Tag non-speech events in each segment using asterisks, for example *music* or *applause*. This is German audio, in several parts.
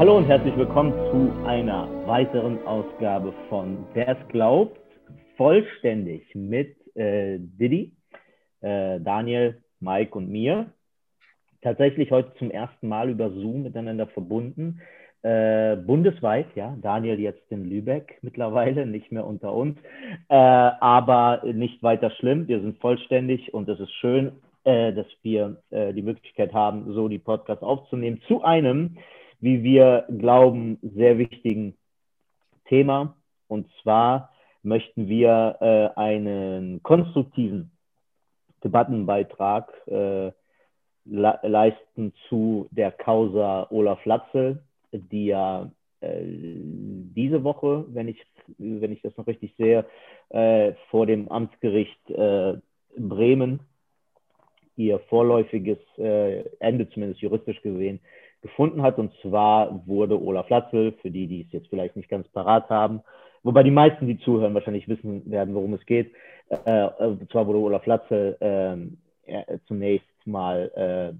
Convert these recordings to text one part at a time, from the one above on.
Hallo und herzlich willkommen zu einer weiteren Ausgabe von Wer es glaubt, vollständig mit äh, Didi, äh, Daniel, Mike und mir. Tatsächlich heute zum ersten Mal über Zoom miteinander verbunden. Äh, bundesweit, ja, Daniel jetzt in Lübeck mittlerweile, nicht mehr unter uns, äh, aber nicht weiter schlimm. Wir sind vollständig und es ist schön, äh, dass wir äh, die Möglichkeit haben, so die Podcasts aufzunehmen zu einem, wie wir glauben, sehr wichtigen Thema. Und zwar möchten wir äh, einen konstruktiven Debattenbeitrag äh, le leisten zu der Causa Olaf Latzel, die ja äh, diese Woche, wenn ich, wenn ich das noch richtig sehe, äh, vor dem Amtsgericht äh, Bremen ihr vorläufiges äh, Ende, zumindest juristisch gesehen, gefunden hat. Und zwar wurde Olaf Latzel, für die, die es jetzt vielleicht nicht ganz parat haben, wobei die meisten, die zuhören, wahrscheinlich wissen werden, worum es geht. Äh, und zwar wurde Olaf Latzel äh, zunächst mal äh,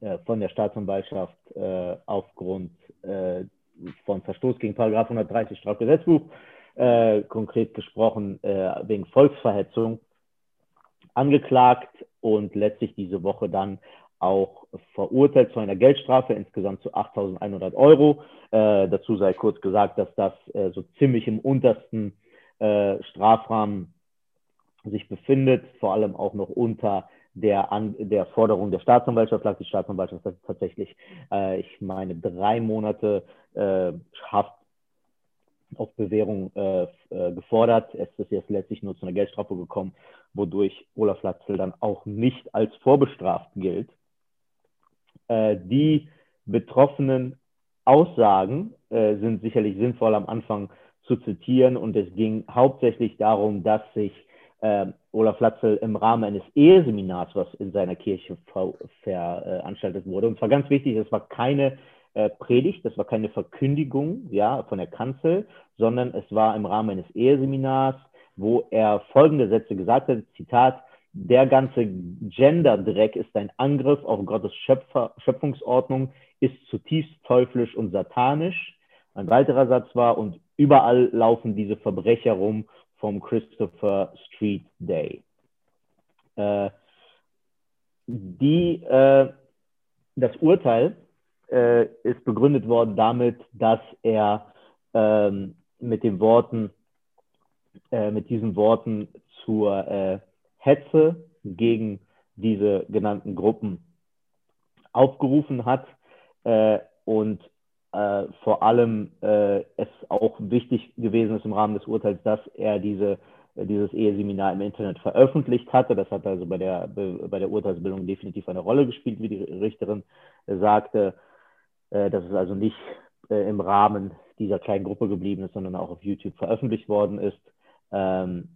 äh, von der Staatsanwaltschaft äh, aufgrund äh, von Verstoß gegen Paragraph 130 Strafgesetzbuch, konkret gesprochen wegen Volksverhetzung, angeklagt und letztlich diese Woche dann auch verurteilt zu einer Geldstrafe, insgesamt zu 8.100 Euro. Äh, dazu sei kurz gesagt, dass das äh, so ziemlich im untersten äh, Strafrahmen sich befindet, vor allem auch noch unter der, An der Forderung der Staatsanwaltschaft lag. Die Staatsanwaltschaft hat tatsächlich, äh, ich meine, drei Monate äh, Haft auf Bewährung äh, gefordert. Es ist jetzt letztlich nur zu einer Geldstrafe gekommen, wodurch Olaf Latzel dann auch nicht als vorbestraft gilt äh, die betroffenen Aussagen äh, sind sicherlich sinnvoll am Anfang zu zitieren. Und es ging hauptsächlich darum, dass sich äh, Olaf Latzel im Rahmen eines Eheseminars, was in seiner Kirche ver veranstaltet wurde, und zwar ganz wichtig, es war keine äh, Predigt, das war keine Verkündigung ja, von der Kanzel, sondern es war im Rahmen eines Eheseminars, wo er folgende Sätze gesagt hat, Zitat, der ganze Gender-Dreck ist ein Angriff auf Gottes Schöpfer, Schöpfungsordnung, ist zutiefst teuflisch und satanisch. Ein weiterer Satz war, und überall laufen diese Verbrecher rum vom Christopher Street Day. Äh, die, äh, das Urteil äh, ist begründet worden damit, dass er ähm, mit den Worten, äh, mit diesen Worten zur äh, Hetze gegen diese genannten Gruppen aufgerufen hat äh, und äh, vor allem äh, es auch wichtig gewesen ist im Rahmen des Urteils, dass er diese, dieses Eheseminar im Internet veröffentlicht hatte. Das hat also bei der, bei der Urteilsbildung definitiv eine Rolle gespielt, wie die Richterin sagte, äh, dass es also nicht äh, im Rahmen dieser kleinen Gruppe geblieben ist, sondern auch auf YouTube veröffentlicht worden ist. Ähm,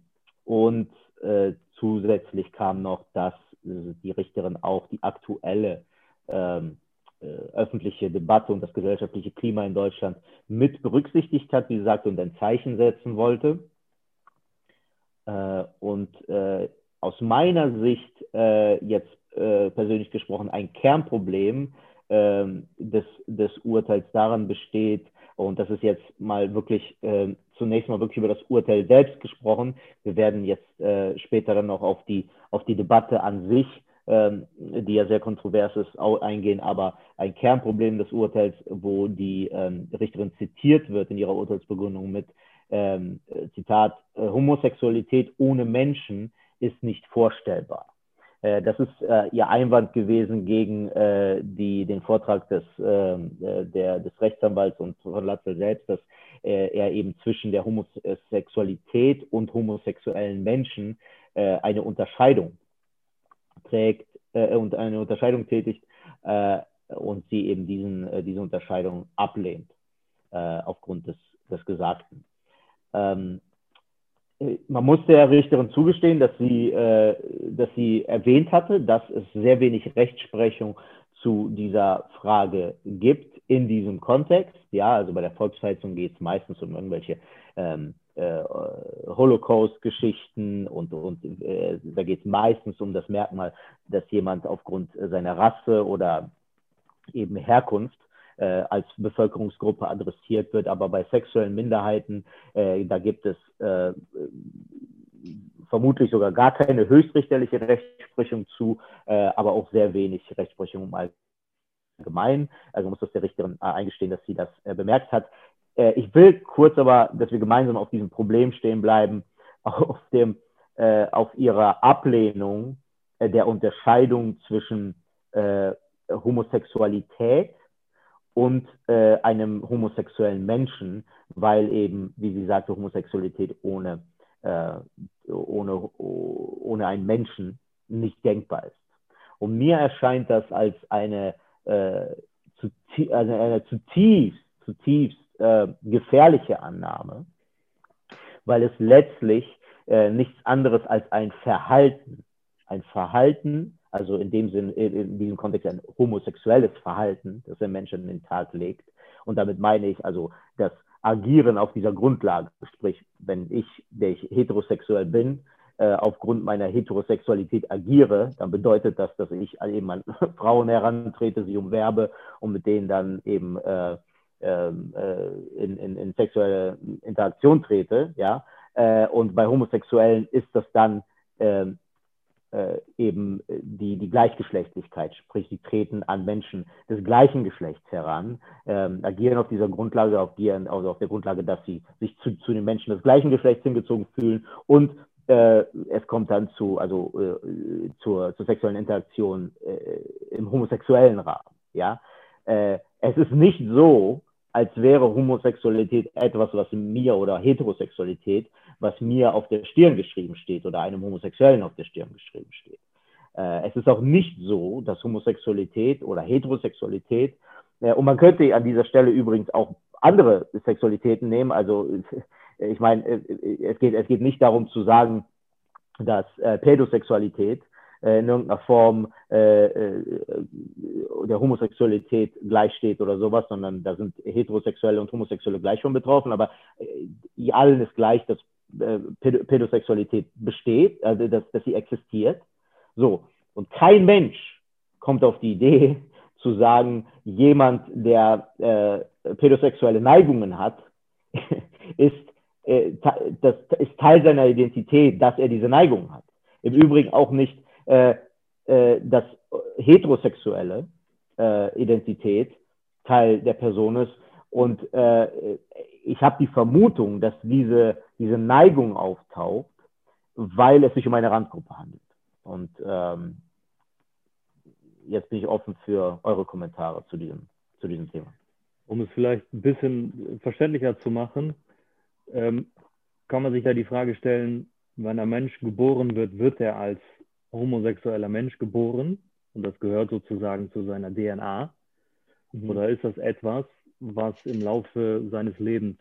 und äh, zusätzlich kam noch, dass äh, die Richterin auch die aktuelle ähm, äh, öffentliche Debatte und das gesellschaftliche Klima in Deutschland mit berücksichtigt hat, wie gesagt, und ein Zeichen setzen wollte. Und aus meiner Sicht jetzt persönlich gesprochen ein Kernproblem ähm, des, des Urteils daran besteht, und das ist jetzt mal wirklich äh, zunächst mal wirklich über das Urteil selbst gesprochen. Wir werden jetzt äh, später dann noch auf die, auf die Debatte an sich, ähm, die ja sehr kontrovers ist, eingehen. Aber ein Kernproblem des Urteils, wo die ähm, Richterin zitiert wird in ihrer Urteilsbegründung mit ähm, Zitat, äh, Homosexualität ohne Menschen ist nicht vorstellbar. Äh, das ist äh, ihr Einwand gewesen gegen äh, die, den Vortrag des, ähm, äh, der, des Rechtsanwalts und von Latzel selbst, dass äh, er eben zwischen der Homosexualität und homosexuellen Menschen äh, eine Unterscheidung trägt und eine Unterscheidung tätigt und sie eben diesen, diese Unterscheidung ablehnt aufgrund des, des Gesagten. Ähm, man muss der Richterin zugestehen, dass sie, äh, dass sie erwähnt hatte, dass es sehr wenig Rechtsprechung zu dieser Frage gibt in diesem Kontext. Ja, also bei der Volksverhetzung geht es meistens um irgendwelche ähm, äh, Holocaust-Geschichten und, und äh, da geht es meistens um das Merkmal, dass jemand aufgrund seiner Rasse oder eben Herkunft äh, als Bevölkerungsgruppe adressiert wird. Aber bei sexuellen Minderheiten, äh, da gibt es äh, vermutlich sogar gar keine höchstrichterliche Rechtsprechung zu, äh, aber auch sehr wenig Rechtsprechung im Allgemeinen. Also muss das der Richterin äh, eingestehen, dass sie das äh, bemerkt hat. Äh, ich will kurz aber, dass wir gemeinsam auf diesem Problem stehen bleiben, *laughs* auf, dem, äh, auf ihrer Ablehnung äh, der Unterscheidung zwischen Homosexualität und einem homosexuellen Menschen, weil eben, wie sie sagte, Homosexualität ohne äh, ohne, ohne einen Menschen nicht denkbar ist. Und mir erscheint das als eine, äh, zutie also eine zutiefst, zutiefst äh, gefährliche Annahme, weil es letztlich äh, nichts anderes als ein Verhalten, ein Verhalten, also in dem Sinn, in diesem Kontext ein homosexuelles Verhalten, das der Mensch an den Tag legt. Und damit meine ich also das agieren auf dieser Grundlage. Sprich, wenn ich, der ich heterosexuell bin, äh, aufgrund meiner Heterosexualität agiere, dann bedeutet das, dass ich eben an *laughs* Frauen herantrete, sie umwerbe und mit denen dann eben äh, ähm, äh, in, in, in, sexuelle Interaktion trete. Ja? Äh, und bei Homosexuellen ist das dann ähm, äh, eben die, die Gleichgeschlechtlichkeit, sprich, sie treten an Menschen des gleichen Geschlechts heran, ähm, agieren auf dieser Grundlage, auf, die, also auf der Grundlage, dass sie sich zu, zu den Menschen des gleichen Geschlechts hingezogen fühlen und äh, es kommt dann zu, also, äh, zur, zur sexuellen Interaktion äh, im homosexuellen Rahmen. Ja? Äh, es ist nicht so, als wäre Homosexualität etwas, was mir oder Heterosexualität, was mir auf der Stirn geschrieben steht oder einem Homosexuellen auf der Stirn geschrieben steht. Äh, es ist auch nicht so, dass Homosexualität oder Heterosexualität, äh, und man könnte an dieser Stelle übrigens auch andere Sexualitäten nehmen, also ich meine, äh, es geht, es geht nicht darum zu sagen, dass äh, Pädosexualität äh, in irgendeiner Form äh, äh, der Homosexualität gleichsteht oder sowas, sondern da sind Heterosexuelle und Homosexuelle gleich schon betroffen, aber äh, allen ist gleich, dass äh, Pädosexualität besteht, also dass, dass sie existiert. So, und kein Mensch kommt auf die Idee *laughs* zu sagen, jemand, der äh, pädosexuelle Neigungen hat, *laughs* ist, äh, das ist Teil seiner Identität, dass er diese Neigung hat. Im Übrigen auch nicht äh, äh, dass heterosexuelle äh, Identität Teil der Person ist. Und äh, ich habe die Vermutung, dass diese, diese Neigung auftaucht, weil es sich um eine Randgruppe handelt. Und ähm, jetzt bin ich offen für eure Kommentare zu diesem, zu diesem Thema. Um es vielleicht ein bisschen verständlicher zu machen, ähm, kann man sich da die Frage stellen, wenn ein Mensch geboren wird, wird er als homosexueller Mensch geboren und das gehört sozusagen zu seiner DNA? Mhm. Oder ist das etwas, was im Laufe seines Lebens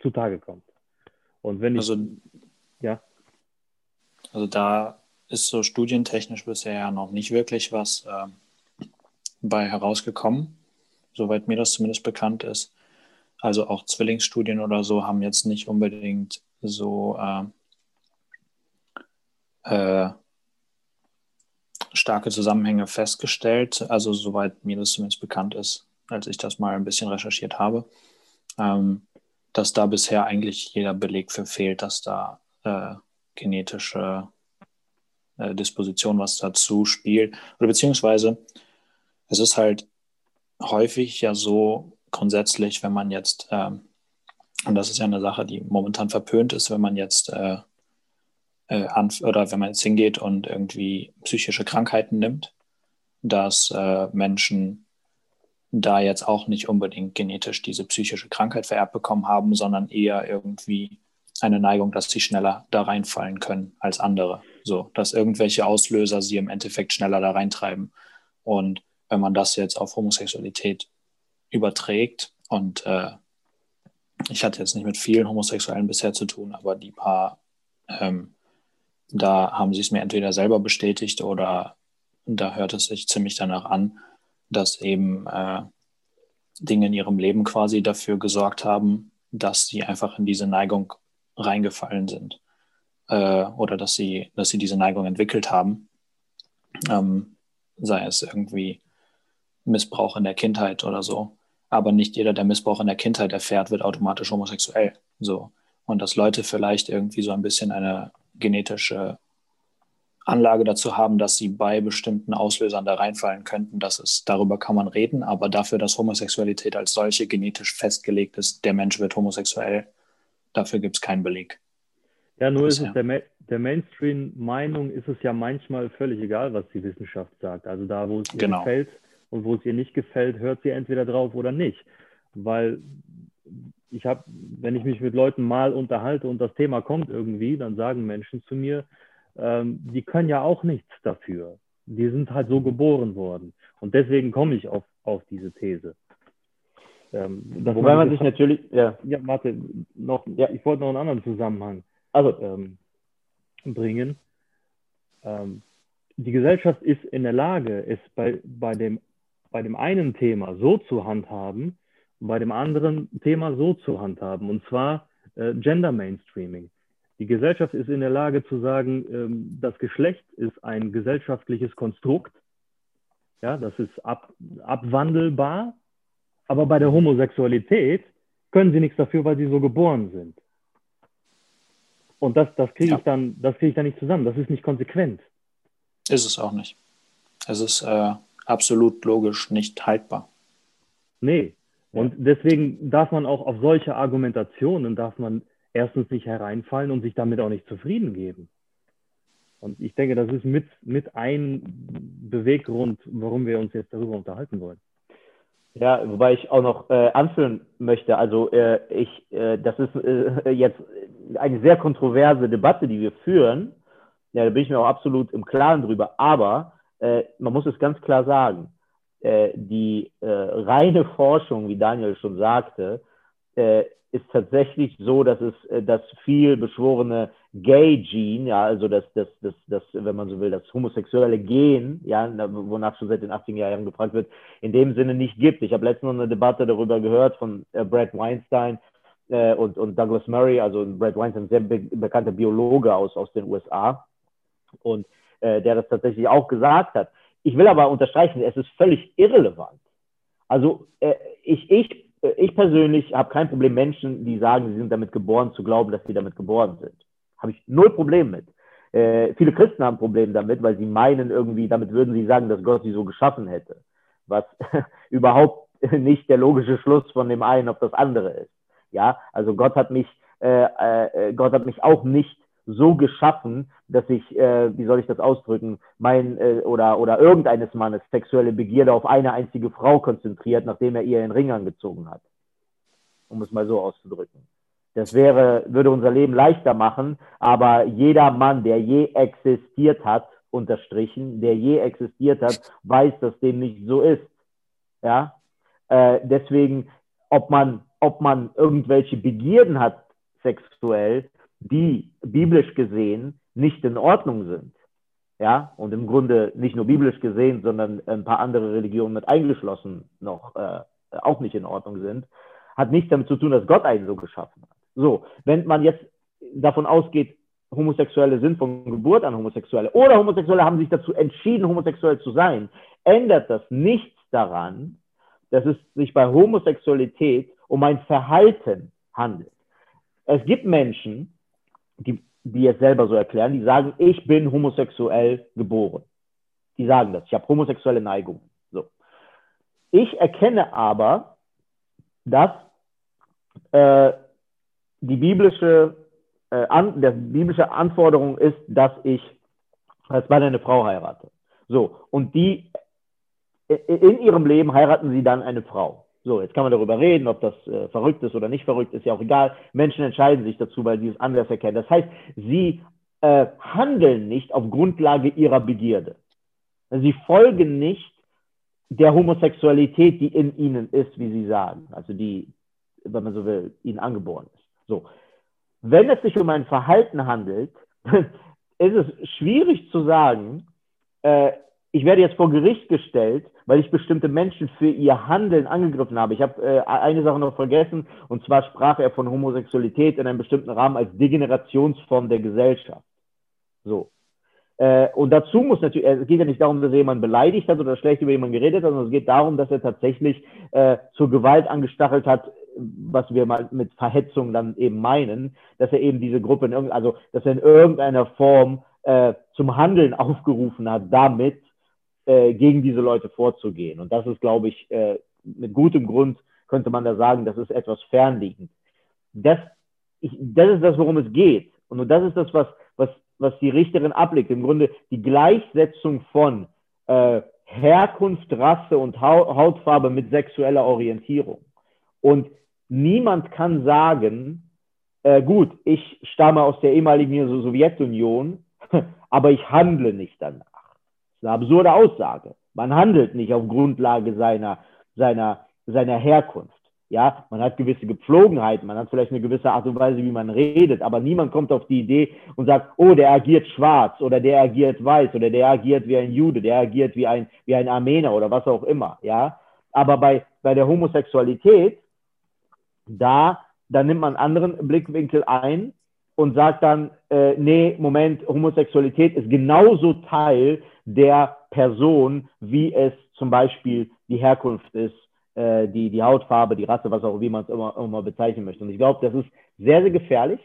zutage kommt? Und wenn ich, also, ja. Also da ist so studientechnisch bisher ja noch nicht wirklich was äh, bei herausgekommen, soweit mir das zumindest bekannt ist. Also auch Zwillingsstudien oder so haben jetzt nicht unbedingt so äh, äh, starke Zusammenhänge festgestellt, also soweit mir das zumindest bekannt ist, als ich das mal ein bisschen recherchiert habe, ähm, dass da bisher eigentlich jeder Beleg für fehlt, dass da äh, genetische äh, Disposition was dazu spielt. Oder beziehungsweise es ist halt häufig ja so grundsätzlich, wenn man jetzt, ähm, und das ist ja eine Sache, die momentan verpönt ist, wenn man jetzt äh, äh, oder wenn man jetzt hingeht und irgendwie psychische Krankheiten nimmt, dass äh, Menschen da jetzt auch nicht unbedingt genetisch diese psychische Krankheit vererbt bekommen haben, sondern eher irgendwie eine Neigung, dass sie schneller da reinfallen können als andere. So, dass irgendwelche Auslöser sie im Endeffekt schneller da reintreiben. Und wenn man das jetzt auf Homosexualität überträgt und äh, ich hatte jetzt nicht mit vielen Homosexuellen bisher zu tun, aber die paar ähm, da haben sie es mir entweder selber bestätigt oder da hört es sich ziemlich danach an, dass eben äh, Dinge in ihrem Leben quasi dafür gesorgt haben, dass sie einfach in diese Neigung reingefallen sind äh, oder dass sie, dass sie diese Neigung entwickelt haben. Ähm, sei es irgendwie Missbrauch in der Kindheit oder so. Aber nicht jeder, der Missbrauch in der Kindheit erfährt, wird automatisch homosexuell. So. Und dass Leute vielleicht irgendwie so ein bisschen eine genetische Anlage dazu haben, dass sie bei bestimmten Auslösern da reinfallen könnten, das ist, darüber kann man reden, aber dafür, dass Homosexualität als solche genetisch festgelegt ist, der Mensch wird homosexuell, dafür gibt es keinen Beleg. Ja, nur ist es der, der Mainstream-Meinung ist es ja manchmal völlig egal, was die Wissenschaft sagt. Also da, wo es genau. gefällt und wo es ihr nicht gefällt, hört sie entweder drauf oder nicht. Weil ich habe, wenn ich mich mit Leuten mal unterhalte und das Thema kommt irgendwie, dann sagen Menschen zu mir, ähm, die können ja auch nichts dafür. Die sind halt so geboren worden. Und deswegen komme ich auf, auf diese These. Ähm, Wobei man sich natürlich, ja. Ja, warte, noch, ja. ich wollte noch einen anderen Zusammenhang also, ähm, bringen. Ähm, die Gesellschaft ist in der Lage, es bei, bei, dem, bei dem einen Thema so zu handhaben und bei dem anderen Thema so zu handhaben, und zwar äh, Gender Mainstreaming. Die Gesellschaft ist in der Lage zu sagen, ähm, das Geschlecht ist ein gesellschaftliches Konstrukt, ja, das ist ab, abwandelbar, aber bei der Homosexualität können sie nichts dafür, weil sie so geboren sind. Und das, das kriege ja. ich dann, das kriege ich dann nicht zusammen. Das ist nicht konsequent. Ist es auch nicht. Es ist äh, absolut logisch nicht haltbar. Nee. Und deswegen darf man auch auf solche Argumentationen darf man erstens nicht hereinfallen und sich damit auch nicht zufrieden geben. Und ich denke, das ist mit, mit ein Beweggrund, warum wir uns jetzt darüber unterhalten wollen. Ja, wobei ich auch noch äh, anführen möchte, also äh, ich, äh, das ist äh, jetzt eine sehr kontroverse Debatte, die wir führen. Ja, da bin ich mir auch absolut im Klaren drüber. Aber äh, man muss es ganz klar sagen, äh, die reine Forschung, wie Daniel schon sagte, ist tatsächlich so, dass es das viel beschworene Gay-Gene, ja, also das, das, das, das, wenn man so will, das homosexuelle Gen, ja, wonach schon seit den 80er Jahren gefragt wird, in dem Sinne nicht gibt. Ich habe letztens noch eine Debatte darüber gehört von äh, Brad Weinstein äh, und, und Douglas Murray, also Brad Weinstein, ein sehr be bekannter Biologe aus, aus den USA, und äh, der das tatsächlich auch gesagt hat. Ich will aber unterstreichen, es ist völlig irrelevant. Also äh, ich, ich, ich persönlich habe kein Problem, Menschen, die sagen, sie sind damit geboren, zu glauben, dass sie damit geboren sind. Habe ich null Problem mit. Äh, viele Christen haben Probleme damit, weil sie meinen irgendwie, damit würden sie sagen, dass Gott sie so geschaffen hätte. Was *laughs* überhaupt nicht der logische Schluss von dem einen auf das andere ist. Ja, also Gott hat mich, äh, äh, Gott hat mich auch nicht so geschaffen, dass ich, äh, wie soll ich das ausdrücken, mein äh, oder oder irgendeines Mannes sexuelle Begierde auf eine einzige Frau konzentriert, nachdem er ihr den Ring angezogen hat, um es mal so auszudrücken. Das wäre, würde unser Leben leichter machen, aber jeder Mann, der je existiert hat, unterstrichen, der je existiert hat, weiß, dass dem nicht so ist. Ja, äh, deswegen, ob man, ob man irgendwelche Begierden hat sexuell, die biblisch gesehen nicht in Ordnung sind. Ja, und im Grunde nicht nur biblisch gesehen, sondern ein paar andere Religionen mit eingeschlossen noch äh, auch nicht in Ordnung sind, hat nichts damit zu tun, dass Gott einen so geschaffen hat. So, wenn man jetzt davon ausgeht, Homosexuelle sind von Geburt an Homosexuelle oder Homosexuelle haben sich dazu entschieden, homosexuell zu sein, ändert das nichts daran, dass es sich bei Homosexualität um ein Verhalten handelt. Es gibt Menschen, die, die es selber so erklären, die sagen, ich bin homosexuell geboren. Die sagen das, ich habe homosexuelle Neigungen. So. Ich erkenne aber, dass äh, die biblische, äh, an, der biblische Anforderung ist, dass ich als Mann eine Frau heirate. So, und die in ihrem Leben heiraten sie dann eine Frau. So, jetzt kann man darüber reden, ob das äh, verrückt ist oder nicht verrückt, ist ja auch egal. Menschen entscheiden sich dazu, weil sie es anders erkennen. Das heißt, sie äh, handeln nicht auf Grundlage ihrer Begierde. Sie folgen nicht der Homosexualität, die in ihnen ist, wie sie sagen, also die, wenn man so will, ihnen angeboren ist. So. Wenn es sich um ein Verhalten handelt, *laughs* ist es schwierig zu sagen, äh, ich werde jetzt vor Gericht gestellt, weil ich bestimmte Menschen für ihr Handeln angegriffen habe. Ich habe äh, eine Sache noch vergessen, und zwar sprach er von Homosexualität in einem bestimmten Rahmen als Degenerationsform der Gesellschaft. So. Äh, und dazu muss natürlich, es geht ja nicht darum, dass er jemanden beleidigt hat oder schlecht über jemanden geredet hat, sondern es geht darum, dass er tatsächlich äh, zur Gewalt angestachelt hat, was wir mal mit Verhetzung dann eben meinen, dass er eben diese Gruppe, in also dass er in irgendeiner Form äh, zum Handeln aufgerufen hat, damit äh, gegen diese Leute vorzugehen. Und das ist, glaube ich, äh, mit gutem Grund könnte man da sagen, das ist etwas fernliegend. Das, ich, das ist das, worum es geht. Und das ist das, was, was was die Richterin ablegt. Im Grunde die Gleichsetzung von äh, Herkunft, Rasse und Hautfarbe mit sexueller Orientierung. Und niemand kann sagen, äh, gut, ich stamme aus der ehemaligen Sowjetunion, *laughs* aber ich handle nicht danach. Eine absurde Aussage. Man handelt nicht auf Grundlage seiner, seiner, seiner Herkunft. Ja, man hat gewisse Gepflogenheiten, man hat vielleicht eine gewisse Art und Weise, wie man redet, aber niemand kommt auf die Idee und sagt, oh, der agiert schwarz oder der agiert weiß oder der agiert wie ein Jude, der agiert wie ein, wie ein Armener oder was auch immer. Ja, aber bei, bei der Homosexualität, da, da nimmt man einen anderen Blickwinkel ein und sagt dann, äh, nee, Moment, Homosexualität ist genauso Teil der Person, wie es zum Beispiel die Herkunft ist äh, die, die Hautfarbe, die Rasse, was auch wie man es immer, immer bezeichnen möchte. Und ich glaube, das ist sehr, sehr gefährlich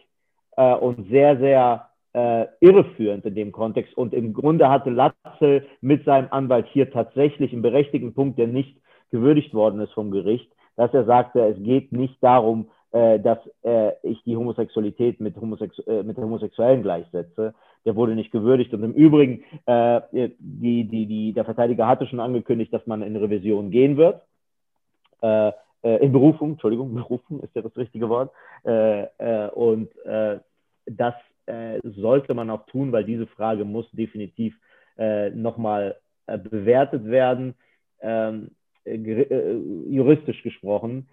äh, und sehr, sehr äh, irreführend in dem Kontext. Und im Grunde hatte Latzel mit seinem Anwalt hier tatsächlich einen berechtigten Punkt, der nicht gewürdigt worden ist vom Gericht, dass er sagte, es geht nicht darum, äh, dass äh, ich die Homosexualität mit, Homosexu äh, mit Homosexuellen gleichsetze. Der wurde nicht gewürdigt. Und im Übrigen, äh, die, die, die, der Verteidiger hatte schon angekündigt, dass man in Revision gehen wird äh, äh, in Berufung, Entschuldigung, *laughs* Berufung ist ja das richtige Wort. Äh, äh, und das sollte man auch tun, weil diese Frage muss definitiv nochmal bewertet werden, ähm, juristisch gesprochen,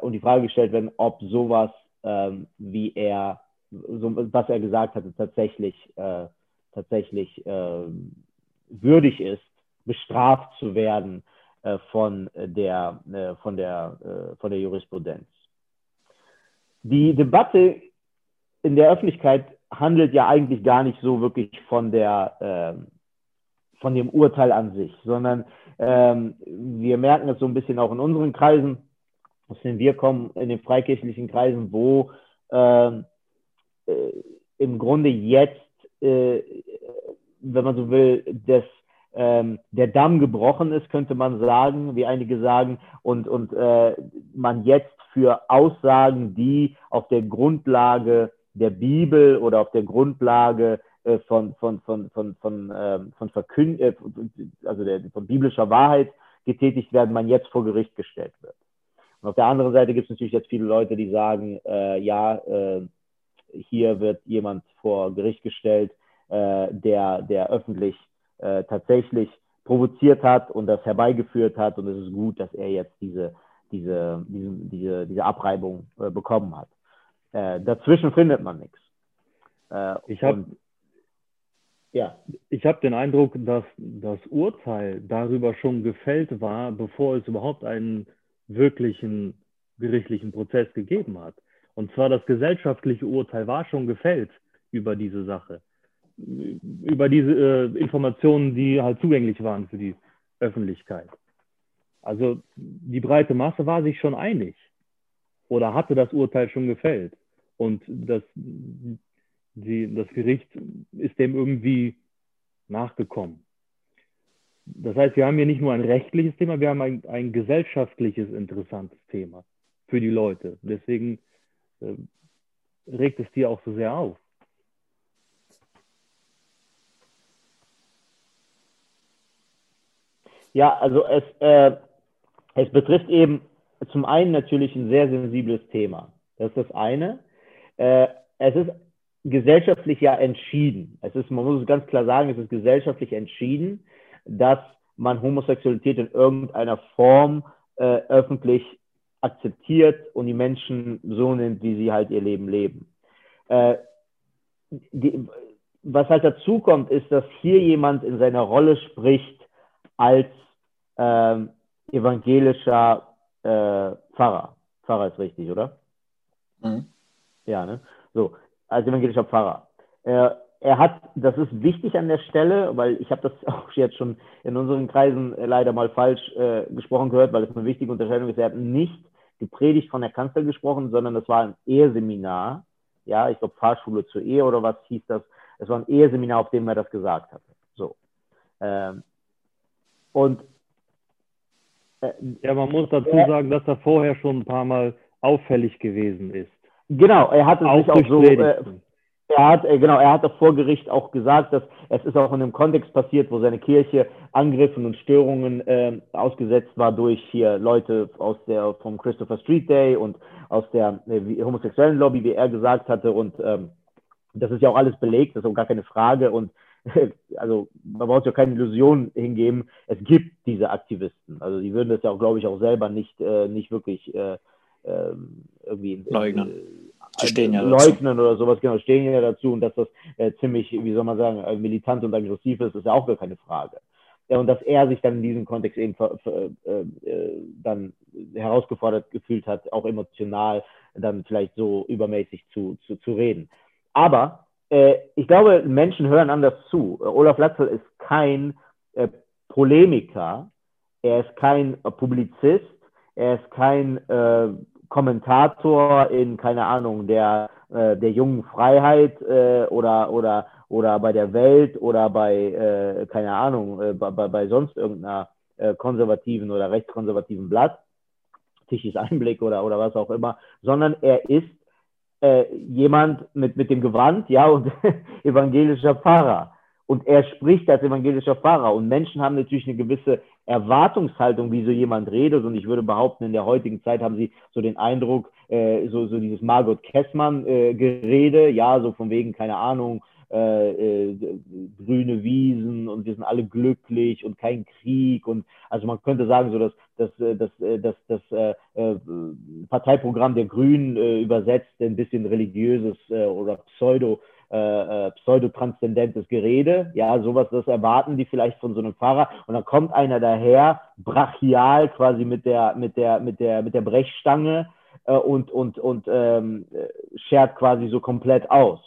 und die Frage gestellt werden, ob sowas, ähm, wie er, so, was er gesagt hatte, tatsächlich, tatsächlich ähm, würdig ist, bestraft zu werden äh, von der, äh, von, der, äh, von der Jurisprudenz. Die Debatte in der Öffentlichkeit handelt ja eigentlich gar nicht so wirklich von, der, ähm, von dem Urteil an sich, sondern ähm, wir merken es so ein bisschen auch in unseren Kreisen, aus denen wir kommen, in den freikirchlichen Kreisen, wo ähm, im Grunde jetzt, wenn man so will, das ähm, der Damm gebrochen ist, könnte man sagen, wie einige sagen, und, und äh, man jetzt für Aussagen, die auf der Grundlage der Bibel oder auf der Grundlage äh, von, von, von, von, von, ähm, von Verkünd äh, also der, von biblischer Wahrheit getätigt werden, man jetzt vor Gericht gestellt wird. Und auf der anderen Seite gibt es natürlich jetzt viele Leute, die sagen, äh, ja, äh, hier wird jemand vor Gericht gestellt, äh, der, der öffentlich äh, tatsächlich provoziert hat und das herbeigeführt hat. Und es ist gut, dass er jetzt diese, diese, diese, diese, diese Abreibung äh, bekommen hat. Äh, dazwischen findet man nichts. Äh, ich habe ja. Ich habe den Eindruck, dass das Urteil darüber schon gefällt war, bevor es überhaupt einen wirklichen gerichtlichen Prozess gegeben hat. Und zwar das gesellschaftliche Urteil war schon gefällt über diese Sache über diese äh, Informationen, die halt zugänglich waren für die Öffentlichkeit. Also die breite Masse war sich schon einig oder hatte das Urteil schon gefällt. Und das, die, das Gericht ist dem irgendwie nachgekommen. Das heißt, wir haben hier nicht nur ein rechtliches Thema, wir haben ein, ein gesellschaftliches interessantes Thema für die Leute. Deswegen regt es die auch so sehr auf. Ja, also es, äh, es betrifft eben zum einen natürlich ein sehr sensibles Thema. Das ist das eine. Äh, es ist gesellschaftlich ja entschieden. Es ist, man muss es ganz klar sagen, es ist gesellschaftlich entschieden, dass man Homosexualität in irgendeiner Form äh, öffentlich akzeptiert und die Menschen so nimmt, wie sie halt ihr Leben leben. Äh, die, was halt dazu kommt, ist, dass hier jemand in seiner Rolle spricht als ähm, evangelischer äh, Pfarrer. Pfarrer ist richtig, oder? Mhm. Ja, ne? So, als evangelischer Pfarrer. Äh, er hat, das ist wichtig an der Stelle, weil ich habe das *laughs* auch jetzt schon in unseren Kreisen leider mal falsch äh, gesprochen gehört, weil es eine wichtige Unterscheidung ist. Er hat nicht gepredigt von der Kanzler gesprochen, sondern das war ein Eheseminar. Ja, ich glaube Fahrschule zur Ehe oder was hieß das. Es war ein Eheseminar, auf dem er das gesagt hatte. So. Ähm, und äh, ja, man muss dazu er, sagen, dass er vorher schon ein paar Mal auffällig gewesen ist. Genau, er hat es auch sich auch so. Äh, er hat, äh, genau, er hat vor Gericht auch gesagt, dass es ist auch in einem Kontext passiert, wo seine Kirche Angriffen und Störungen äh, ausgesetzt war durch hier Leute aus der vom Christopher Street Day und aus der äh, homosexuellen Lobby, wie er gesagt hatte. Und ähm, das ist ja auch alles belegt, das ist auch gar keine Frage. Und *laughs* also man braucht ja keine Illusion hingeben, es gibt diese Aktivisten. Also die würden das ja auch, glaube ich, auch selber nicht, äh, nicht wirklich äh, ähm, irgendwie leugnen. Äh, ja leugnen oder sowas, genau, stehen ja dazu und dass das äh, ziemlich, wie soll man sagen, äh, militant und aggressiv ist, ist ja auch gar keine Frage. Ja, und dass er sich dann in diesem Kontext eben für, für, äh, dann herausgefordert gefühlt hat, auch emotional dann vielleicht so übermäßig zu, zu, zu reden. Aber äh, ich glaube, Menschen hören anders zu. Olaf Latzel ist kein äh, Polemiker, er ist kein Publizist, er ist kein äh, Kommentator in, keine Ahnung, der, äh, der jungen Freiheit äh, oder, oder, oder bei der Welt oder bei, äh, keine Ahnung, äh, bei, bei sonst irgendeiner äh, konservativen oder rechtskonservativen Blatt, Tischis Einblick oder, oder was auch immer, sondern er ist äh, jemand mit, mit dem Gewand, ja, und *laughs* evangelischer Pfarrer. Und er spricht als evangelischer Pfarrer. Und Menschen haben natürlich eine gewisse Erwartungshaltung, wie so jemand redet. Und ich würde behaupten, in der heutigen Zeit haben sie so den Eindruck, äh, so, so dieses Margot Kessmann-Gerede, äh, ja, so von wegen, keine Ahnung, äh, äh, grüne Wiesen und wir sind alle glücklich und kein Krieg. Und also man könnte sagen, so dass das, das, das, das, das äh, Parteiprogramm der Grünen äh, übersetzt ein bisschen religiöses äh, oder Pseudo äh, pseudotranszendentes Gerede. Ja, sowas, das erwarten die vielleicht von so einem Pfarrer. Und dann kommt einer daher, brachial quasi mit der, mit der, mit der, mit der Brechstange äh, und, und, und ähm, schert quasi so komplett aus.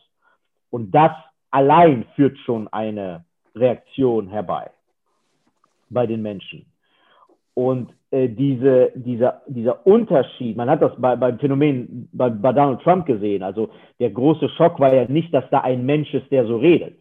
Und das allein führt schon eine Reaktion herbei bei den Menschen. Und äh, diese, dieser, dieser Unterschied, man hat das bei, beim Phänomen bei, bei Donald Trump gesehen, also der große Schock war ja nicht, dass da ein Mensch ist, der so redet.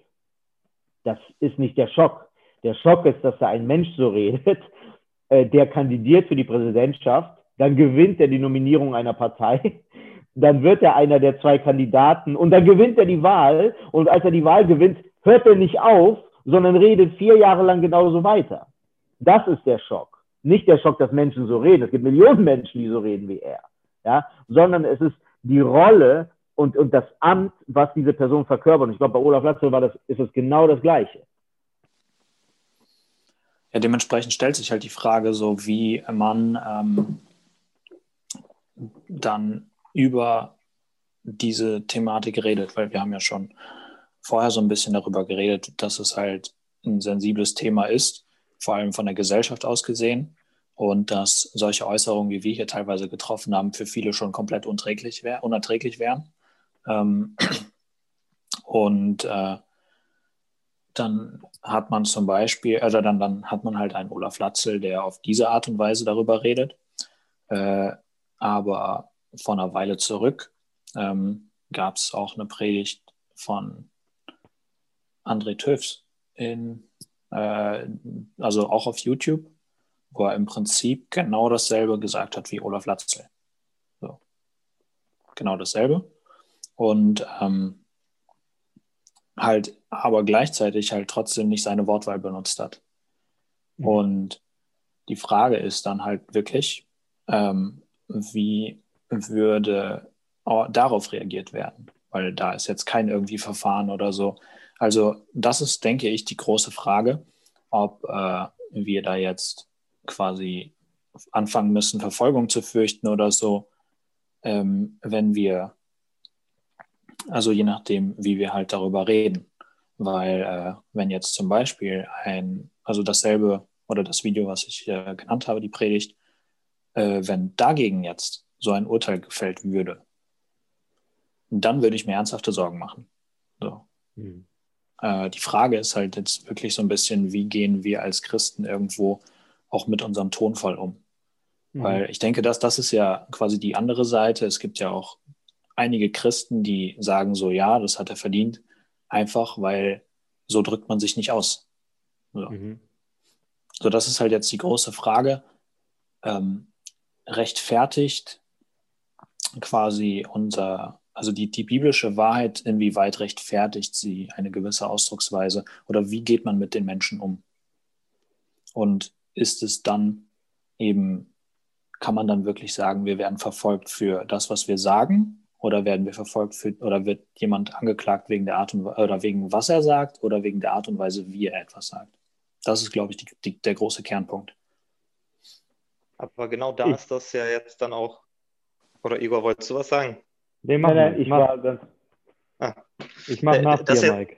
Das ist nicht der Schock. Der Schock ist, dass da ein Mensch so redet, *laughs* äh, der kandidiert für die Präsidentschaft, dann gewinnt er die Nominierung einer Partei, *laughs* dann wird er einer der zwei Kandidaten und dann gewinnt er die Wahl und als er die Wahl gewinnt, hört er nicht auf, sondern redet vier Jahre lang genauso weiter. Das ist der Schock nicht der Schock, dass Menschen so reden. Es gibt Millionen Menschen, die so reden wie er. Ja? Sondern es ist die Rolle und, und das Amt, was diese Person verkörpert. Und ich glaube, bei Olaf Latzel war das, ist es genau das Gleiche. Ja, dementsprechend stellt sich halt die Frage, so wie man ähm, dann über diese Thematik redet, weil wir haben ja schon vorher so ein bisschen darüber geredet, dass es halt ein sensibles Thema ist, vor allem von der Gesellschaft aus gesehen und dass solche Äußerungen, wie wir hier teilweise getroffen haben, für viele schon komplett unerträglich wären. Ähm, und äh, dann hat man zum Beispiel, also dann, dann hat man halt einen Olaf Latzel, der auf diese Art und Weise darüber redet. Äh, aber vor einer Weile zurück ähm, gab es auch eine Predigt von André Töfs in, äh, also auch auf YouTube wo er im Prinzip genau dasselbe gesagt hat wie Olaf Latzel. So. Genau dasselbe. Und ähm, halt, aber gleichzeitig halt trotzdem nicht seine Wortwahl benutzt hat. Mhm. Und die Frage ist dann halt wirklich, ähm, wie würde darauf reagiert werden? Weil da ist jetzt kein irgendwie Verfahren oder so. Also das ist, denke ich, die große Frage, ob äh, wir da jetzt quasi anfangen müssen, Verfolgung zu fürchten oder so, ähm, wenn wir, also je nachdem, wie wir halt darüber reden. Weil äh, wenn jetzt zum Beispiel ein, also dasselbe oder das Video, was ich äh, genannt habe, die Predigt, äh, wenn dagegen jetzt so ein Urteil gefällt würde, dann würde ich mir ernsthafte Sorgen machen. So. Hm. Äh, die Frage ist halt jetzt wirklich so ein bisschen, wie gehen wir als Christen irgendwo auch mit unserem Tonfall um? Mhm. Weil ich denke, dass das ist ja quasi die andere Seite. Es gibt ja auch einige Christen, die sagen so, ja, das hat er verdient, einfach weil so drückt man sich nicht aus. So, mhm. so das ist halt jetzt die große Frage. Ähm, rechtfertigt quasi unser, also die, die biblische Wahrheit, inwieweit rechtfertigt sie eine gewisse Ausdrucksweise oder wie geht man mit den Menschen um? Und ist es dann eben, kann man dann wirklich sagen, wir werden verfolgt für das, was wir sagen? Oder werden wir verfolgt für, oder wird jemand angeklagt wegen der Art und oder wegen was er sagt oder wegen der Art und Weise, wie er etwas sagt? Das ist, glaube ich, die, die, der große Kernpunkt. Aber genau da ich, ist das ja jetzt dann auch. Oder Igor, wolltest du was sagen? Nee, mach nein, ich mach, war ganz. Ah. Ich mache nach das dir, Mike.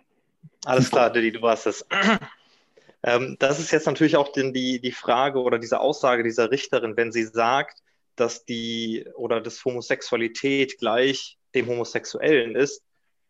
Alles klar, Didi, du warst es. *clears throat* ähm, das ist jetzt natürlich auch die, die, die Frage oder diese Aussage dieser Richterin, wenn sie sagt, dass die oder dass Homosexualität gleich dem Homosexuellen ist.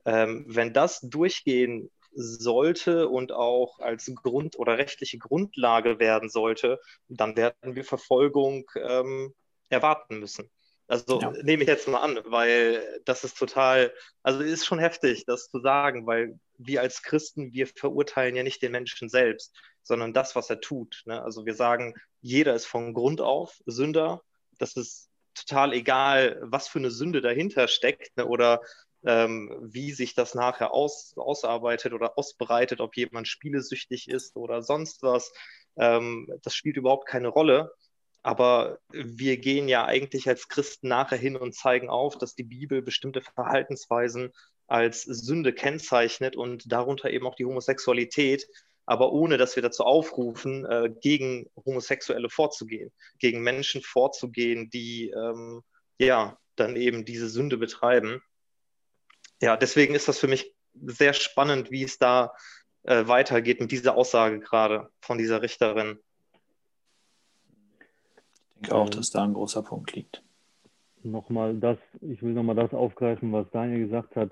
Ähm, wenn das durchgehen sollte und auch als Grund oder rechtliche Grundlage werden sollte, dann werden wir Verfolgung ähm, erwarten müssen. Also ja. nehme ich jetzt mal an, weil das ist total, also ist schon heftig, das zu sagen, weil wir als Christen, wir verurteilen ja nicht den Menschen selbst, sondern das, was er tut. Ne? Also wir sagen, jeder ist von Grund auf Sünder. Das ist total egal, was für eine Sünde dahinter steckt ne? oder ähm, wie sich das nachher aus, ausarbeitet oder ausbreitet, ob jemand spielesüchtig ist oder sonst was. Ähm, das spielt überhaupt keine Rolle. Aber wir gehen ja eigentlich als Christen nachher hin und zeigen auf, dass die Bibel bestimmte Verhaltensweisen als Sünde kennzeichnet und darunter eben auch die Homosexualität, aber ohne dass wir dazu aufrufen, äh, gegen Homosexuelle vorzugehen, gegen Menschen vorzugehen, die ähm, ja dann eben diese Sünde betreiben ja, deswegen ist das für mich sehr spannend, wie es da äh, weitergeht mit dieser Aussage gerade von dieser Richterin. Ich denke auch, ähm, dass da ein großer Punkt liegt. Nochmal das, ich will nochmal das aufgreifen, was Daniel gesagt hat.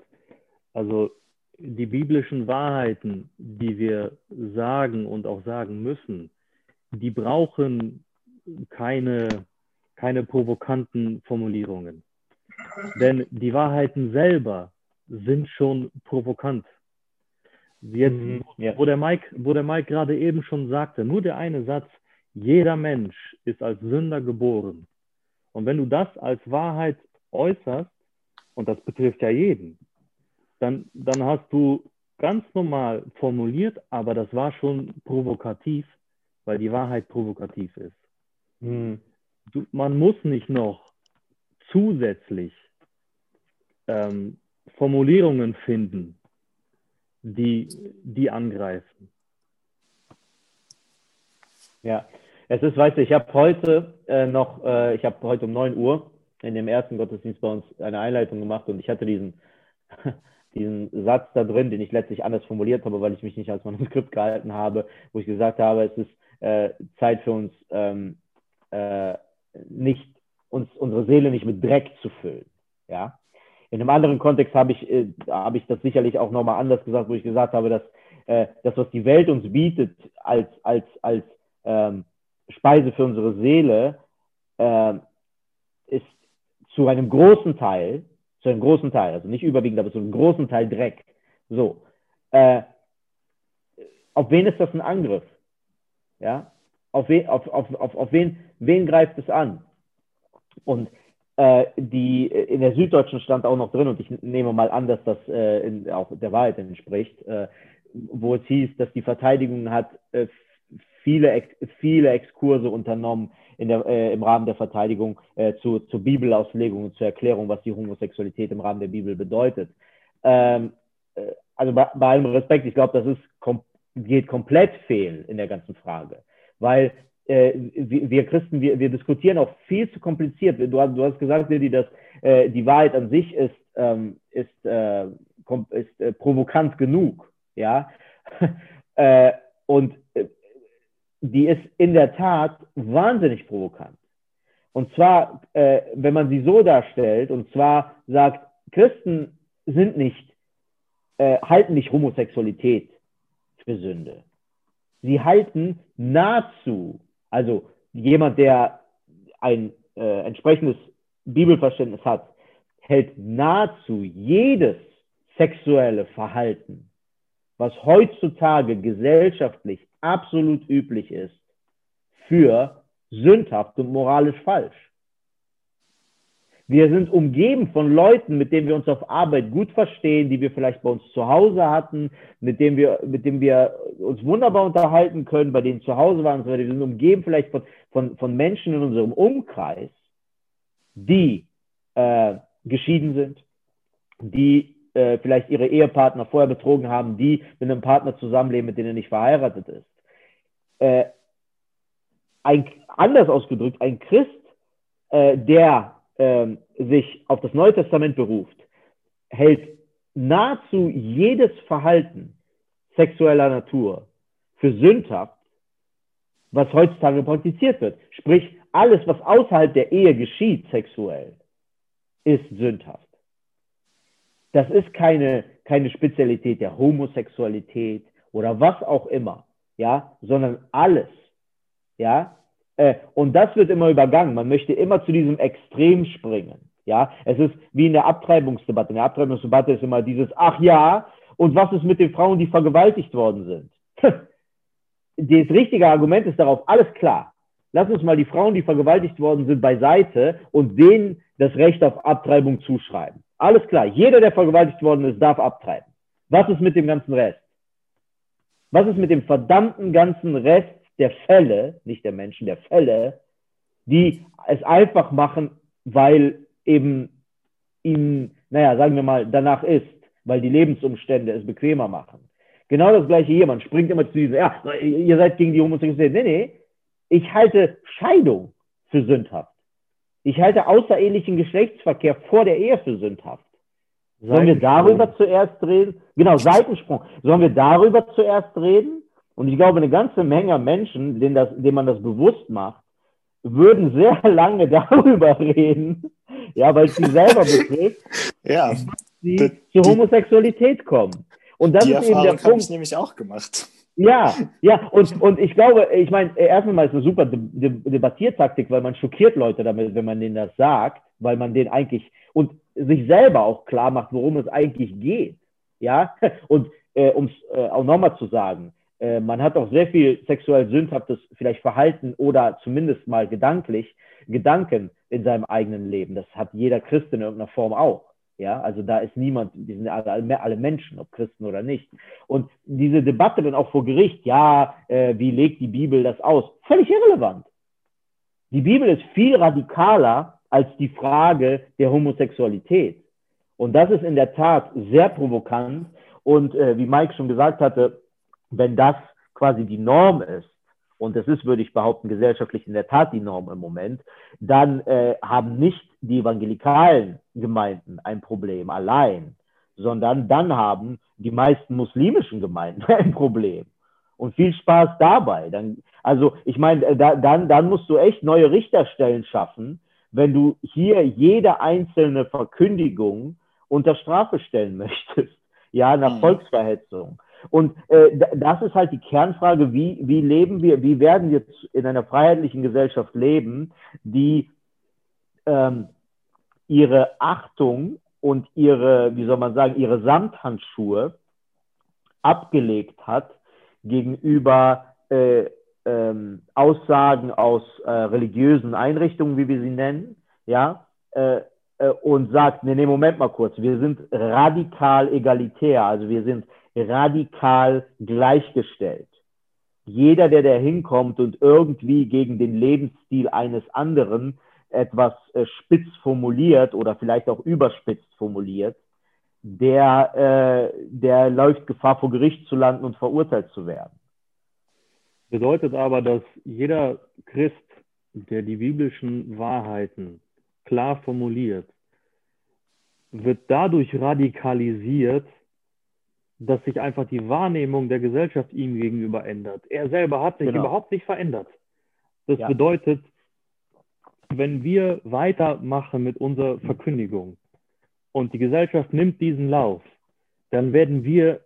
Also die biblischen Wahrheiten, die wir sagen und auch sagen müssen, die brauchen keine, keine provokanten Formulierungen. Denn die Wahrheiten selber sind schon provokant. Jetzt, mhm, ja. wo, der Mike, wo der Mike gerade eben schon sagte, nur der eine Satz, jeder Mensch ist als Sünder geboren. Und wenn du das als Wahrheit äußerst, und das betrifft ja jeden, dann, dann hast du ganz normal formuliert, aber das war schon provokativ, weil die Wahrheit provokativ ist. Mhm. Du, man muss nicht noch zusätzlich ähm, Formulierungen finden, die, die angreifen. Ja, es ist, weißt du, ich habe heute äh, noch, äh, ich habe heute um 9 Uhr in dem ersten Gottesdienst bei uns eine Einleitung gemacht und ich hatte diesen, *laughs* diesen Satz da drin, den ich letztlich anders formuliert habe, weil ich mich nicht als Manuskript gehalten habe, wo ich gesagt habe, es ist äh, Zeit für uns, ähm, äh, nicht, uns unsere Seele nicht mit Dreck zu füllen. Ja, in einem anderen Kontext habe ich, äh, habe ich das sicherlich auch nochmal anders gesagt, wo ich gesagt habe, dass äh, das, was die Welt uns bietet als, als, als ähm, Speise für unsere Seele, äh, ist zu einem großen Teil, zu einem großen Teil, also nicht überwiegend, aber zu einem großen Teil Dreck. So. Äh, auf wen ist das ein Angriff? Ja? Auf, wen, auf, auf, auf, auf wen, wen greift es an? Und äh, die äh, in der Süddeutschen stand auch noch drin, und ich nehme mal an, dass das äh, in, auch der Wahrheit entspricht, äh, wo es hieß, dass die Verteidigung hat viele, viele Exkurse unternommen der, äh, im Rahmen der Verteidigung zu, zur Bibelauslegung und zur Erklärung, was die Homosexualität im Rahmen der Bibel bedeutet. Ähm, also bei, bei, allem Respekt, ich glaube, das ist kom geht komplett fehl in der ganzen Frage, weil äh, wir Christen, wir, wir diskutieren auch viel zu kompliziert. Du, du hast gesagt, Lili, dass äh, die Wahrheit an sich ist, ähm, ist, äh, ist äh, provokant genug. Ja? *laughs* Äh, und äh, die ist in der Tat wahnsinnig provokant. Und zwar, wenn man sie so darstellt, und zwar sagt, Christen sind nicht äh, halten nicht Homosexualität für Sünde. Sie halten nahezu, also jemand, der ein äh, entsprechendes Bibelverständnis hat, hält nahezu jedes sexuelle Verhalten, was heutzutage gesellschaftlich absolut üblich ist, für sündhaft und moralisch falsch. Wir sind umgeben von Leuten, mit denen wir uns auf Arbeit gut verstehen, die wir vielleicht bei uns zu Hause hatten, mit denen wir, mit denen wir uns wunderbar unterhalten können, bei denen zu Hause waren. Wir sind umgeben vielleicht von, von, von Menschen in unserem Umkreis, die äh, geschieden sind, die äh, vielleicht ihre Ehepartner vorher betrogen haben, die mit einem Partner zusammenleben, mit dem er nicht verheiratet ist. Äh, ein, anders ausgedrückt, ein Christ, äh, der ähm, sich auf das Neue Testament beruft, hält nahezu jedes Verhalten sexueller Natur für sündhaft, was heutzutage praktiziert wird. Sprich, alles, was außerhalb der Ehe geschieht, sexuell, ist sündhaft. Das ist keine, keine Spezialität der Homosexualität oder was auch immer, ja, sondern alles, ja, äh, und das wird immer übergangen. Man möchte immer zu diesem Extrem springen. Ja, es ist wie in der Abtreibungsdebatte. In der Abtreibungsdebatte ist immer dieses, ach ja, und was ist mit den Frauen, die vergewaltigt worden sind? *laughs* das richtige Argument ist darauf, alles klar. Lass uns mal die Frauen, die vergewaltigt worden sind, beiseite und denen das Recht auf Abtreibung zuschreiben. Alles klar. Jeder, der vergewaltigt worden ist, darf abtreiben. Was ist mit dem ganzen Rest? Was ist mit dem verdammten ganzen Rest der Fälle, nicht der Menschen, der Fälle, die es einfach machen, weil eben ihnen, naja, sagen wir mal, danach ist, weil die Lebensumstände es bequemer machen. Genau das gleiche hier, man springt immer zu diesem, ja, ihr seid gegen die Homosexualität. Nee, nee, ich halte Scheidung für sündhaft. Ich halte außerehelichen Geschlechtsverkehr vor der Ehe für sündhaft. Sollen wir darüber zuerst reden? Genau, Seitensprung. Sollen wir darüber zuerst reden? Und ich glaube, eine ganze Menge Menschen, denen, das, denen man das bewusst macht, würden sehr *laughs* lange darüber reden, ja, weil es sie selber *laughs* betrifft, ja, sie die, zur Homosexualität kommen. Und das die ist eben der Punkt. ich nämlich auch gemacht. Ja, ja, und, und ich glaube, ich meine, erstmal ist es eine super Debattiertaktik, weil man schockiert Leute damit, wenn man denen das sagt, weil man denen eigentlich und sich selber auch klar macht, worum es eigentlich geht. Ja, *laughs* und äh, um es äh, auch nochmal zu sagen, äh, man hat auch sehr viel sexuell sündhaftes vielleicht Verhalten oder zumindest mal gedanklich Gedanken in seinem eigenen Leben. Das hat jeder Christ in irgendeiner Form auch. Ja, also da ist niemand, die sind alle, alle Menschen, ob Christen oder nicht. Und diese Debatte dann auch vor Gericht, ja, äh, wie legt die Bibel das aus? Völlig irrelevant. Die Bibel ist viel radikaler als die Frage der Homosexualität. Und das ist in der Tat sehr provokant. Und äh, wie Mike schon gesagt hatte, wenn das quasi die Norm ist, und das ist, würde ich behaupten, gesellschaftlich in der Tat die Norm im Moment, dann äh, haben nicht die evangelikalen Gemeinden ein Problem allein, sondern dann haben die meisten muslimischen Gemeinden *laughs* ein Problem. Und viel Spaß dabei. Dann, also ich meine, äh, da, dann, dann musst du echt neue Richterstellen schaffen, wenn du hier jede einzelne Verkündigung unter Strafe stellen *laughs* möchtest. Ja, nach mhm. Volksverhetzung. Und äh, das ist halt die Kernfrage, wie, wie leben wir, wie werden wir in einer freiheitlichen Gesellschaft leben, die ähm, ihre Achtung und ihre, wie soll man sagen, ihre Samthandschuhe abgelegt hat gegenüber äh, ähm, Aussagen aus äh, religiösen Einrichtungen, wie wir sie nennen, ja, äh, äh und sagt, nee, nee, Moment mal kurz, wir sind radikal egalitär, also wir sind radikal gleichgestellt. Jeder, der da hinkommt und irgendwie gegen den Lebensstil eines anderen etwas äh, spitz formuliert oder vielleicht auch überspitzt formuliert, der, äh, der läuft Gefahr, vor Gericht zu landen und verurteilt zu werden. Bedeutet aber, dass jeder Christ, der die biblischen Wahrheiten klar formuliert, wird dadurch radikalisiert, dass sich einfach die Wahrnehmung der Gesellschaft ihm gegenüber ändert. Er selber hat sich genau. überhaupt nicht verändert. Das ja. bedeutet, wenn wir weitermachen mit unserer Verkündigung und die Gesellschaft nimmt diesen Lauf, dann werden wir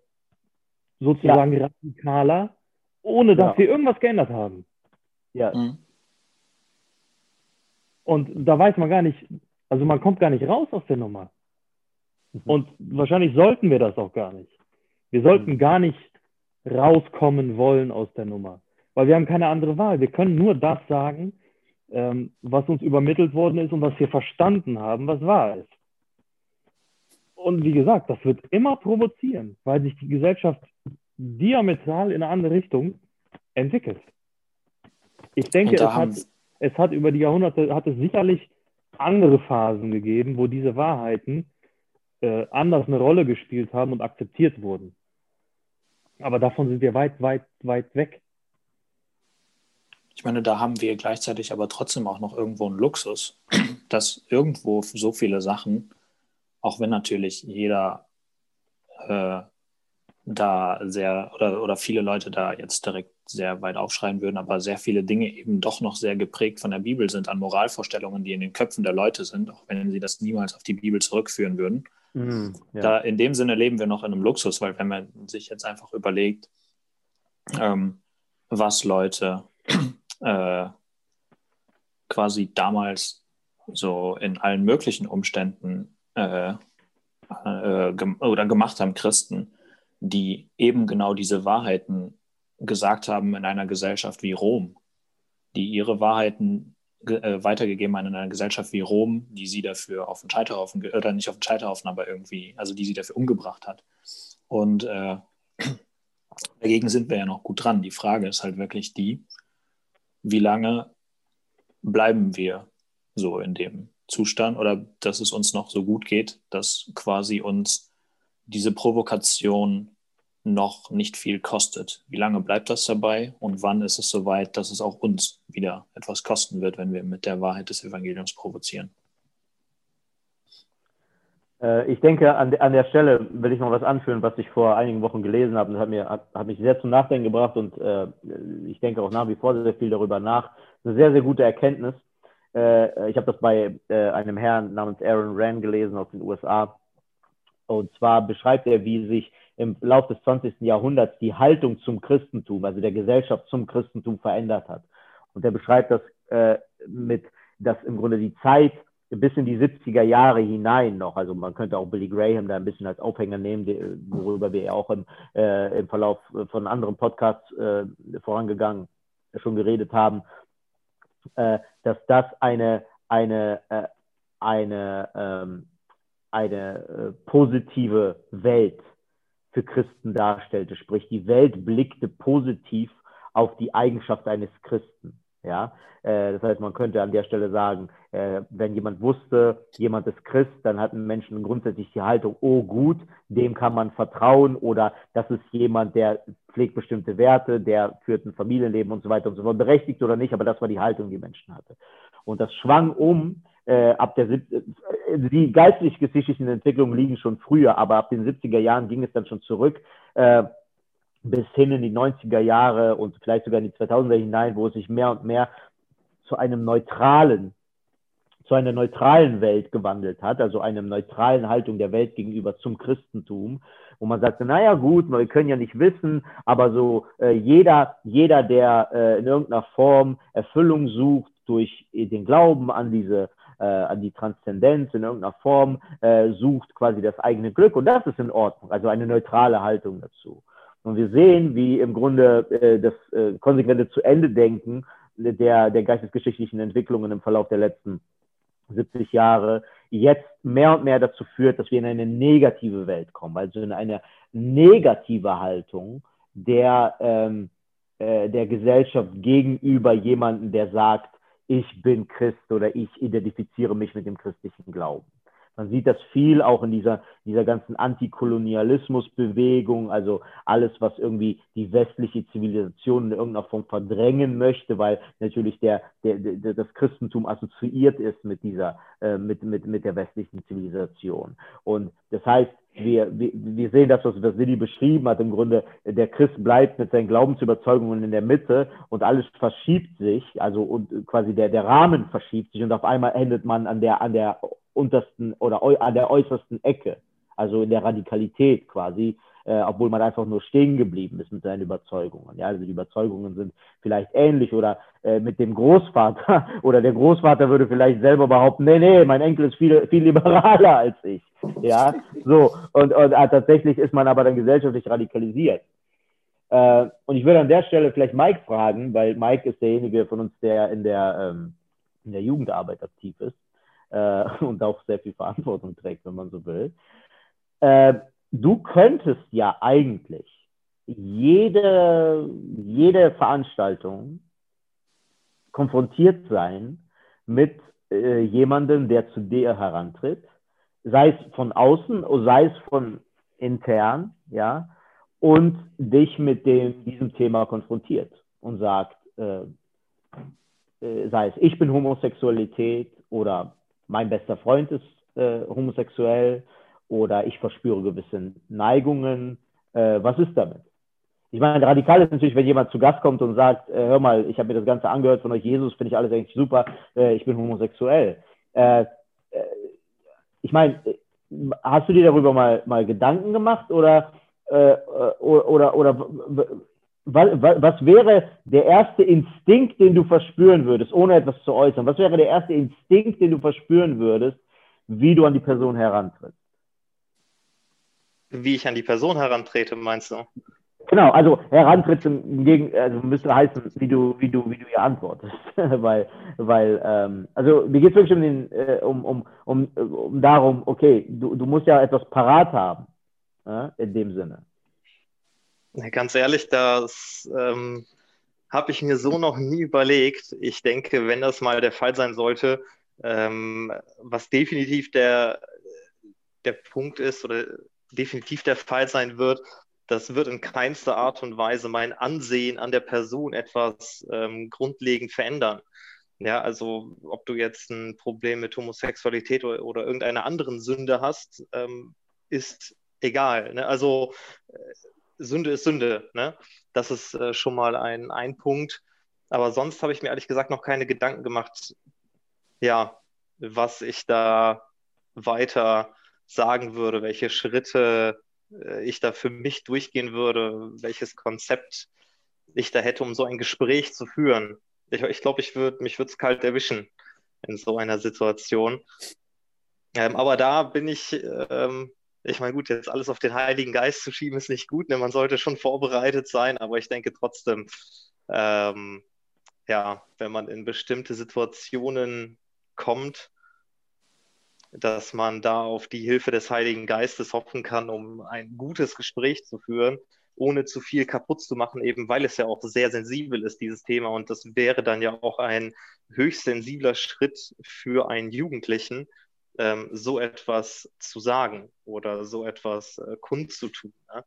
sozusagen ja. radikaler, ohne dass ja. wir irgendwas geändert haben. Ja. Mhm. Und da weiß man gar nicht, also man kommt gar nicht raus aus der Nummer. Mhm. Und wahrscheinlich sollten wir das auch gar nicht. Wir sollten mhm. gar nicht rauskommen wollen aus der Nummer, weil wir haben keine andere Wahl. Wir können nur das sagen, ähm, was uns übermittelt worden ist und was wir verstanden haben, was wahr ist. Und wie gesagt, das wird immer provozieren, weil sich die Gesellschaft diametral in eine andere Richtung entwickelt. Ich denke, es hat, es hat über die Jahrhunderte, hat es sicherlich andere Phasen gegeben, wo diese Wahrheiten äh, anders eine Rolle gespielt haben und akzeptiert wurden. Aber davon sind wir weit, weit, weit weg. Ich meine, da haben wir gleichzeitig aber trotzdem auch noch irgendwo einen Luxus, *clears throat* dass irgendwo so viele Sachen, auch wenn natürlich jeder äh, da sehr oder, oder viele Leute da jetzt direkt sehr weit aufschreien würden, aber sehr viele Dinge eben doch noch sehr geprägt von der Bibel sind, an Moralvorstellungen, die in den Köpfen der Leute sind, auch wenn sie das niemals auf die Bibel zurückführen würden. Mhm, ja. Da in dem Sinne leben wir noch in einem Luxus, weil wenn man sich jetzt einfach überlegt, ähm, was Leute *clears throat* äh, quasi damals so in allen möglichen Umständen äh, äh, oder gemacht haben, Christen, die eben genau diese Wahrheiten gesagt haben in einer Gesellschaft wie Rom, die ihre Wahrheiten äh, weitergegeben haben in einer Gesellschaft wie Rom, die sie dafür auf den Scheiterhaufen, oder nicht auf den Scheiterhaufen, aber irgendwie, also die sie dafür umgebracht hat. Und äh, *clears throat* dagegen sind wir ja noch gut dran. Die Frage ist halt wirklich die, wie lange bleiben wir so in dem Zustand oder dass es uns noch so gut geht, dass quasi uns diese Provokation noch nicht viel kostet. Wie lange bleibt das dabei und wann ist es soweit, dass es auch uns wieder etwas kosten wird, wenn wir mit der Wahrheit des Evangeliums provozieren? Äh, ich denke, an, der Stelle will ich noch was anführen, was ich vor einigen Wochen gelesen habe. Das hat, mir, hat, mich sehr zum Nachdenken gebracht und äh, ich denke auch nach wie vor sehr viel darüber nach. Eine sehr, sehr gute Erkenntnis. Äh, ich habe das bei einem Herrn namens Aaron Rand gelesen aus den USA. Und zwar beschreibt er, wie sich im Laufe des 20. Jahrhunderts die Haltung zum Christentum, also der Gesellschaft zum Christentum verändert hat. Und er beschreibt das äh, mit, dass im Grunde die Zeit bis in die 70er Jahre hinein noch, also man könnte auch Billy Graham da ein bisschen als Aufhänger nehmen, die, worüber wir ja auch im, äh, im Verlauf von anderen Podcasts äh, vorangegangen schon geredet haben, äh, dass das eine, eine, äh, eine, ähm, eine äh, positive Welt für Christen darstellte. Sprich, die Welt blickte positiv auf die Eigenschaft eines Christen. Ja, äh, das heißt, man könnte an der Stelle sagen, äh, wenn jemand wusste, jemand ist Christ, dann hatten Menschen grundsätzlich die Haltung, oh gut, dem kann man vertrauen oder das ist jemand, der pflegt bestimmte Werte, der führt ein Familienleben und so weiter und so fort, berechtigt oder nicht, aber das war die Haltung, die Menschen hatte. Und das schwang um äh, ab der äh, die geistlich-geschichtlichen Entwicklungen liegen schon früher, aber ab den 70er Jahren ging es dann schon zurück äh, bis hin in die 90er Jahre und vielleicht sogar in die 2000er hinein, wo es sich mehr und mehr zu einem neutralen, zu einer neutralen Welt gewandelt hat, also einer neutralen Haltung der Welt gegenüber zum Christentum, wo man sagte, naja gut, wir können ja nicht wissen, aber so äh, jeder, jeder, der äh, in irgendeiner Form Erfüllung sucht durch den Glauben an diese an die Transzendenz in irgendeiner Form, äh, sucht quasi das eigene Glück und das ist in Ordnung, also eine neutrale Haltung dazu. Und wir sehen, wie im Grunde äh, das äh, konsequente zu Ende denken der, der geistesgeschichtlichen Entwicklungen im Verlauf der letzten 70 Jahre jetzt mehr und mehr dazu führt, dass wir in eine negative Welt kommen, also in eine negative Haltung der, ähm, äh, der Gesellschaft gegenüber jemanden, der sagt, ich bin Christ oder ich identifiziere mich mit dem christlichen Glauben. Man sieht das viel auch in dieser, dieser ganzen Antikolonialismusbewegung, also alles, was irgendwie die westliche Zivilisation in irgendeiner Form verdrängen möchte, weil natürlich der, der, der das Christentum assoziiert ist mit dieser, äh, mit, mit, mit der westlichen Zivilisation. Und das heißt, wir, wir, wir sehen das, was, Willi beschrieben hat, im Grunde, der Christ bleibt mit seinen Glaubensüberzeugungen in der Mitte und alles verschiebt sich, also und quasi der, der Rahmen verschiebt sich und auf einmal endet man an der, an der untersten oder an der äußersten Ecke. also in der Radikalität quasi, äh, obwohl man einfach nur stehen geblieben ist mit seinen Überzeugungen. Ja, also die Überzeugungen sind vielleicht ähnlich oder äh, mit dem Großvater *laughs* oder der Großvater würde vielleicht selber behaupten, nee, nee, mein Enkel ist viel, viel liberaler als ich. Ja, so und, und äh, tatsächlich ist man aber dann gesellschaftlich radikalisiert. Äh, und ich würde an der Stelle vielleicht Mike fragen, weil Mike ist derjenige von uns, der in der, ähm, in der Jugendarbeit aktiv ist äh, *laughs* und auch sehr viel Verantwortung trägt, wenn man so will. Äh, du könntest ja eigentlich jede, jede Veranstaltung konfrontiert sein mit äh, jemandem, der zu dir herantritt, sei es von außen sei es von intern, ja, und dich mit dem, diesem Thema konfrontiert und sagt, äh, äh, sei es ich bin Homosexualität oder mein bester Freund ist äh, homosexuell oder ich verspüre gewisse Neigungen. Äh, was ist damit? Ich meine, radikal ist natürlich, wenn jemand zu Gast kommt und sagt, äh, hör mal, ich habe mir das Ganze angehört von euch, Jesus, finde ich alles eigentlich super, äh, ich bin homosexuell. Äh, äh, ich meine, hast du dir darüber mal, mal Gedanken gemacht oder, äh, oder, oder, was, was wäre der erste Instinkt, den du verspüren würdest, ohne etwas zu äußern? Was wäre der erste Instinkt, den du verspüren würdest, wie du an die Person herantrittst? Wie ich an die Person herantrete, meinst du? Genau, also herantritt gegen, also müsste heißen, wie du, wie du, wie du ihr antwortest. *laughs* weil, weil, ähm, also mir geht es wirklich um, den, äh, um, um, um, um darum, okay, du, du musst ja etwas parat haben, äh, in dem Sinne. Ganz ehrlich, das ähm, habe ich mir so noch nie überlegt. Ich denke, wenn das mal der Fall sein sollte, ähm, was definitiv der, der Punkt ist oder definitiv der Fall sein wird, das wird in keinster Art und Weise mein Ansehen an der Person etwas ähm, grundlegend verändern. Ja, also ob du jetzt ein Problem mit Homosexualität oder, oder irgendeiner anderen Sünde hast, ähm, ist egal. Ne? Also äh, Sünde ist Sünde. Ne? Das ist äh, schon mal ein, ein Punkt. Aber sonst habe ich mir ehrlich gesagt noch keine Gedanken gemacht, ja, was ich da weiter sagen würde, welche Schritte äh, ich da für mich durchgehen würde, welches Konzept ich da hätte, um so ein Gespräch zu führen. Ich, ich glaube, ich würd, mich würde es kalt erwischen in so einer Situation. Ähm, aber da bin ich, ähm, ich meine, gut, jetzt alles auf den Heiligen Geist zu schieben, ist nicht gut. Ne? Man sollte schon vorbereitet sein, aber ich denke trotzdem, ähm, ja, wenn man in bestimmte Situationen kommt, dass man da auf die Hilfe des Heiligen Geistes hoffen kann, um ein gutes Gespräch zu führen, ohne zu viel kaputt zu machen, eben weil es ja auch sehr sensibel ist, dieses Thema. Und das wäre dann ja auch ein höchst sensibler Schritt für einen Jugendlichen, ähm, so etwas zu sagen oder so etwas äh, kundzutun. Ne?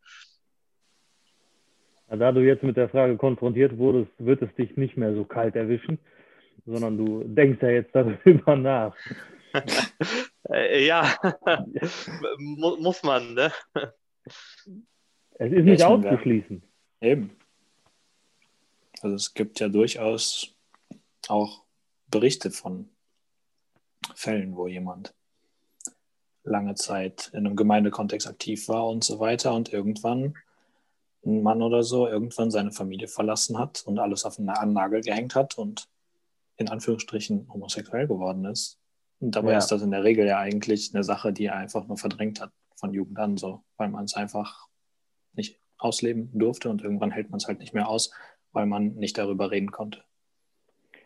Da du jetzt mit der Frage konfrontiert wurdest, wird es dich nicht mehr so kalt erwischen, sondern du denkst ja jetzt darüber *laughs* nach. *laughs* Äh, ja, *laughs* muss man, ne? Es ist nicht auszuschließen. Eben. Also es gibt ja durchaus auch Berichte von Fällen, wo jemand lange Zeit in einem Gemeindekontext aktiv war und so weiter und irgendwann ein Mann oder so irgendwann seine Familie verlassen hat und alles auf einen Nagel gehängt hat und in Anführungsstrichen homosexuell geworden ist und dabei ja. ist das in der Regel ja eigentlich eine Sache, die er einfach nur verdrängt hat von Jugend an, so, weil man es einfach nicht ausleben durfte und irgendwann hält man es halt nicht mehr aus, weil man nicht darüber reden konnte.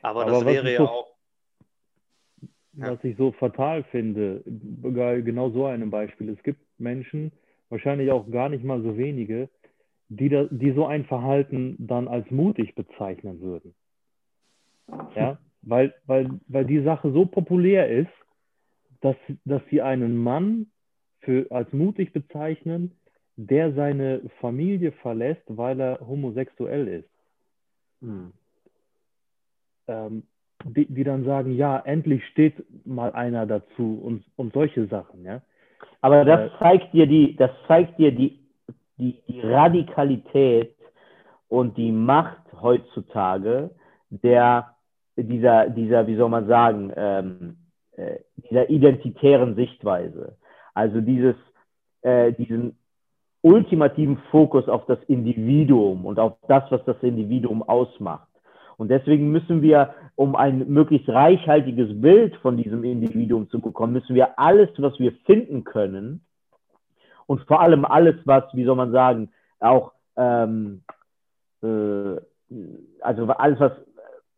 Aber, Aber das wäre ja so, Was ich so fatal finde, genau so einem Beispiel. Es gibt Menschen, wahrscheinlich auch gar nicht mal so wenige, die, da, die so ein Verhalten dann als mutig bezeichnen würden. Ja, weil, weil, weil die Sache so populär ist, dass, dass sie einen Mann für, als mutig bezeichnen, der seine Familie verlässt, weil er homosexuell ist. Hm. Ähm, die, die dann sagen, ja, endlich steht mal einer dazu und, und solche Sachen, ja. Aber das zeigt dir die, das zeigt dir die, die, die Radikalität und die Macht heutzutage der dieser, dieser, wie soll man sagen, ähm, äh, dieser identitären Sichtweise. Also dieses, äh, diesen ultimativen Fokus auf das Individuum und auf das, was das Individuum ausmacht. Und deswegen müssen wir, um ein möglichst reichhaltiges Bild von diesem Individuum zu bekommen, müssen wir alles, was wir finden können und vor allem alles, was, wie soll man sagen, auch, ähm, äh, also alles, was,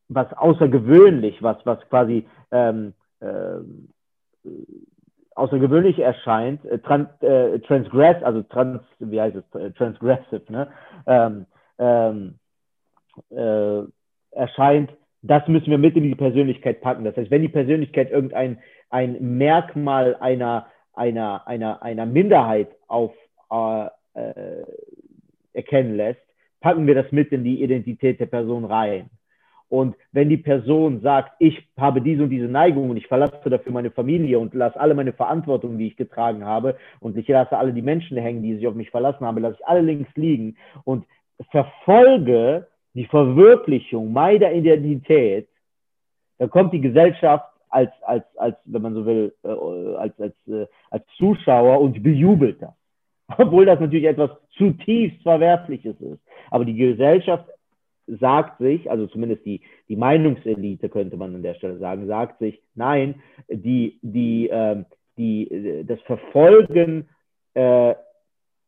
was außergewöhnlich, was, was quasi ähm, äh, außergewöhnlich erscheint, äh, trans, äh, transgress, also trans, wie heißt es, äh, transgressive, ne? Ähm, ähm, äh, erscheint, das müssen wir mit in die Persönlichkeit packen. Das heißt, wenn die Persönlichkeit irgendein ein Merkmal einer, einer, einer, einer Minderheit auf, äh, äh, erkennen lässt, packen wir das mit in die Identität der Person rein. Und wenn die Person sagt, ich habe diese und diese Neigung und ich verlasse dafür meine Familie und lasse alle meine Verantwortung, die ich getragen habe, und ich lasse alle die Menschen hängen, die sich auf mich verlassen haben, lasse ich alle links liegen und verfolge die Verwirklichung meiner Identität, dann kommt die Gesellschaft als, als, als wenn man so will, äh, als, als, äh, als Zuschauer und bejubelt das. *laughs* Obwohl das natürlich etwas zutiefst Verwerfliches ist. Aber die Gesellschaft sagt sich, also zumindest die, die Meinungselite könnte man an der Stelle sagen, sagt sich, nein, die, die, äh, die, das Verfolgen äh,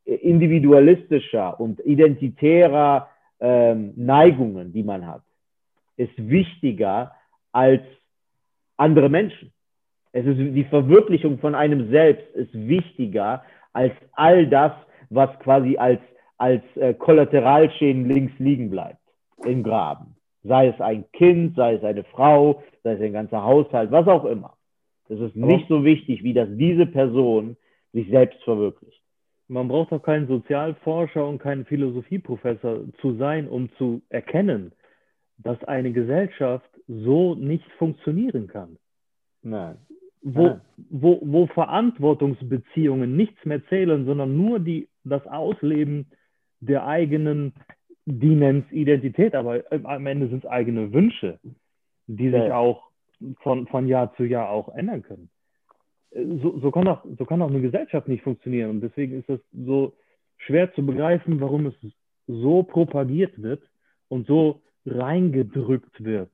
individualistischer und identitärer äh, Neigungen, die man hat, ist wichtiger als andere Menschen. Es ist die Verwirklichung von einem selbst ist wichtiger als all das, was quasi als, als äh, Kollateralschäden links liegen bleibt im Graben. Sei es ein Kind, sei es eine Frau, sei es ein ganzer Haushalt, was auch immer. Es ist nicht so wichtig, wie dass diese Person sich selbst verwirklicht. Man braucht auch keinen Sozialforscher und keinen Philosophieprofessor zu sein, um zu erkennen, dass eine Gesellschaft so nicht funktionieren kann. Nein. Wo, Nein. wo, wo Verantwortungsbeziehungen nichts mehr zählen, sondern nur die, das Ausleben der eigenen die nennt Identität, aber am Ende sind es eigene Wünsche, die sich ja. auch von, von Jahr zu Jahr auch ändern können. So, so, kann auch, so kann auch eine Gesellschaft nicht funktionieren. Und deswegen ist es so schwer zu begreifen, warum es so propagiert wird und so reingedrückt wird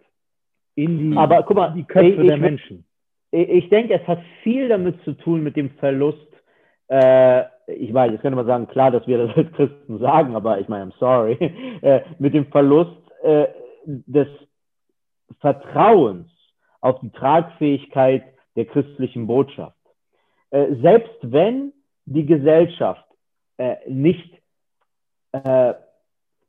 in die, aber, guck mal, die Köpfe ich, der Menschen. Ich, ich denke, es hat viel damit zu tun mit dem Verlust äh, ich weiß, jetzt könnte man sagen, klar, dass wir das als Christen sagen, aber ich meine, I'm sorry, *laughs* äh, mit dem Verlust äh, des Vertrauens auf die Tragfähigkeit der christlichen Botschaft. Äh, selbst wenn die Gesellschaft äh, nicht, äh,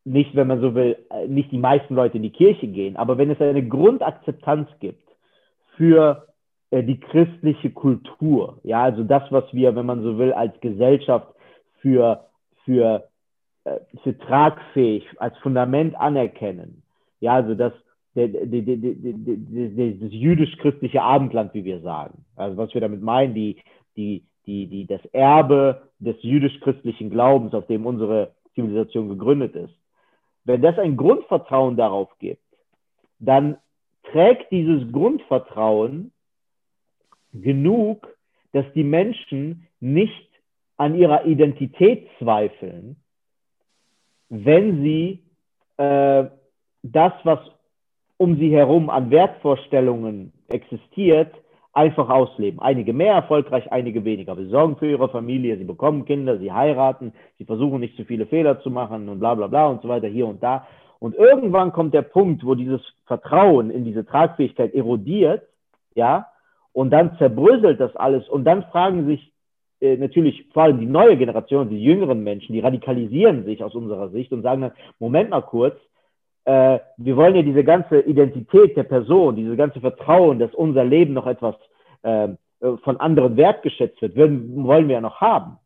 nicht, wenn man so will, äh, nicht die meisten Leute in die Kirche gehen, aber wenn es eine Grundakzeptanz gibt für äh, die christliche Kultur. Ja, also das, was wir, wenn man so will, als Gesellschaft für, für, äh, für tragfähig, als Fundament anerkennen. Ja, also das, das jüdisch-christliche Abendland, wie wir sagen. Also was wir damit meinen, die, die, die, die, das Erbe des jüdisch-christlichen Glaubens, auf dem unsere Zivilisation gegründet ist. Wenn das ein Grundvertrauen darauf gibt, dann trägt dieses Grundvertrauen genug, dass die Menschen nicht an ihrer Identität zweifeln, wenn sie äh, das, was um sie herum an Wertvorstellungen existiert, einfach ausleben. Einige mehr erfolgreich, einige weniger. Sie sorgen für ihre Familie, sie bekommen Kinder, sie heiraten, sie versuchen nicht zu viele Fehler zu machen und bla bla bla und so weiter hier und da. Und irgendwann kommt der Punkt, wo dieses Vertrauen in diese Tragfähigkeit erodiert, ja, und dann zerbröselt das alles und dann fragen sich äh, natürlich vor allem die neue Generation, die jüngeren Menschen, die radikalisieren sich aus unserer Sicht und sagen dann, Moment mal kurz, äh, wir wollen ja diese ganze Identität der Person, diese ganze Vertrauen, dass unser Leben noch etwas ähm, äh, von anderen wertgeschätzt wird, würden, wollen wir ja noch haben.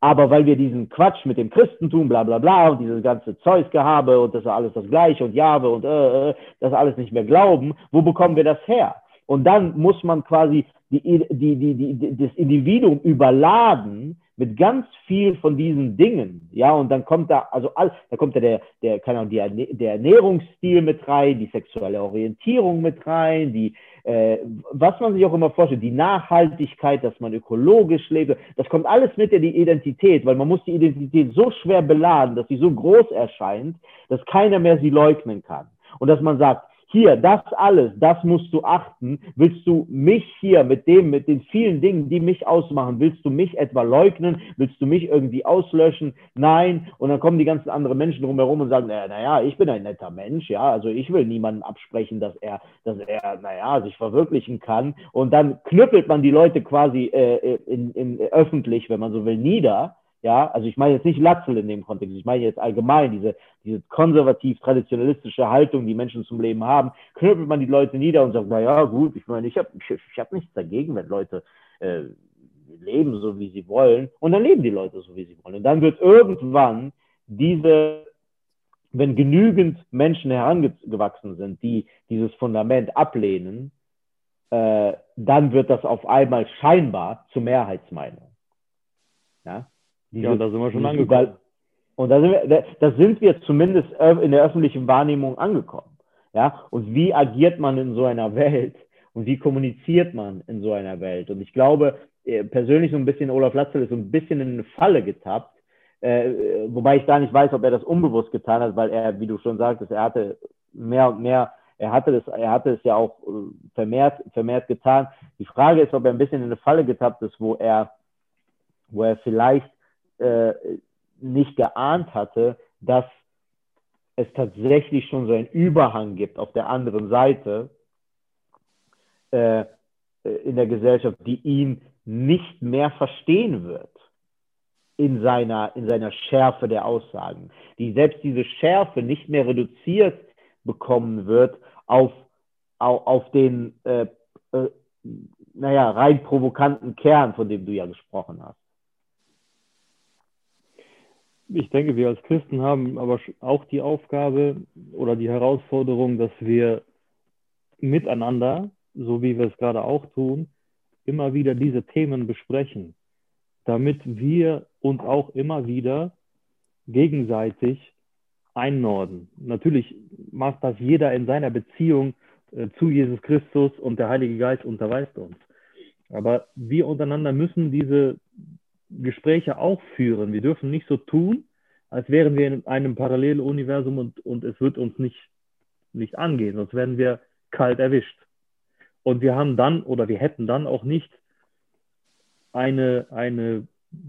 Aber weil wir diesen Quatsch mit dem Christentum, bla bla bla und dieses ganze Zeusgehabe und das ist alles das Gleiche und Jahwe und äh, äh, das alles nicht mehr glauben, wo bekommen wir das her? Und dann muss man quasi die, die, die, die, das Individuum überladen mit ganz viel von diesen Dingen, ja, und dann kommt da, also all, da kommt da der, der, keine Ahnung, der, der Ernährungsstil mit rein, die sexuelle Orientierung mit rein, die, äh, was man sich auch immer vorstellt, die Nachhaltigkeit, dass man ökologisch lebt, das kommt alles mit in die Identität, weil man muss die Identität so schwer beladen, dass sie so groß erscheint, dass keiner mehr sie leugnen kann. Und dass man sagt, hier, das alles, das musst du achten. Willst du mich hier mit dem, mit den vielen Dingen, die mich ausmachen, willst du mich etwa leugnen? Willst du mich irgendwie auslöschen? Nein. Und dann kommen die ganzen anderen Menschen drumherum und sagen, naja, naja, ich bin ein netter Mensch, ja. Also ich will niemandem absprechen, dass er, dass er, naja, sich verwirklichen kann. Und dann knüppelt man die Leute quasi äh, in, in, öffentlich, wenn man so will, nieder ja, also ich meine jetzt nicht Latzel in dem Kontext, ich meine jetzt allgemein diese, diese konservativ-traditionalistische Haltung, die Menschen zum Leben haben, knüppelt man die Leute nieder und sagt, na ja, gut, ich meine, ich habe ich, ich hab nichts dagegen, wenn Leute äh, leben so, wie sie wollen. Und dann leben die Leute so, wie sie wollen. Und dann wird irgendwann diese, wenn genügend Menschen herangewachsen sind, die dieses Fundament ablehnen, äh, dann wird das auf einmal scheinbar zur Mehrheitsmeinung. Ja? Diese, ja, da sind wir schon angekommen. Und da sind, wir, da sind wir zumindest in der öffentlichen Wahrnehmung angekommen. Ja, und wie agiert man in so einer Welt und wie kommuniziert man in so einer Welt? Und ich glaube, äh, persönlich so ein bisschen, Olaf Latzel ist so ein bisschen in eine Falle getappt, äh, wobei ich da nicht weiß, ob er das unbewusst getan hat, weil er, wie du schon sagtest, er hatte mehr und mehr, er hatte das, er hatte es ja auch äh, vermehrt, vermehrt getan. Die Frage ist, ob er ein bisschen in eine Falle getappt ist, wo er, wo er vielleicht äh, nicht geahnt hatte, dass es tatsächlich schon so einen Überhang gibt auf der anderen Seite äh, in der Gesellschaft, die ihn nicht mehr verstehen wird in seiner, in seiner Schärfe der Aussagen, die selbst diese Schärfe nicht mehr reduziert bekommen wird auf, auf, auf den, äh, äh, naja, rein provokanten Kern, von dem du ja gesprochen hast ich denke, wir als Christen haben aber auch die Aufgabe oder die Herausforderung, dass wir miteinander, so wie wir es gerade auch tun, immer wieder diese Themen besprechen, damit wir uns auch immer wieder gegenseitig einnorden. Natürlich macht das jeder in seiner Beziehung äh, zu Jesus Christus und der Heilige Geist unterweist uns. Aber wir untereinander müssen diese Gespräche auch führen. Wir dürfen nicht so tun, als wären wir in einem Paralleluniversum und, und es wird uns nicht, nicht angehen, sonst werden wir kalt erwischt. Und wir haben dann oder wir hätten dann auch nicht eine, eine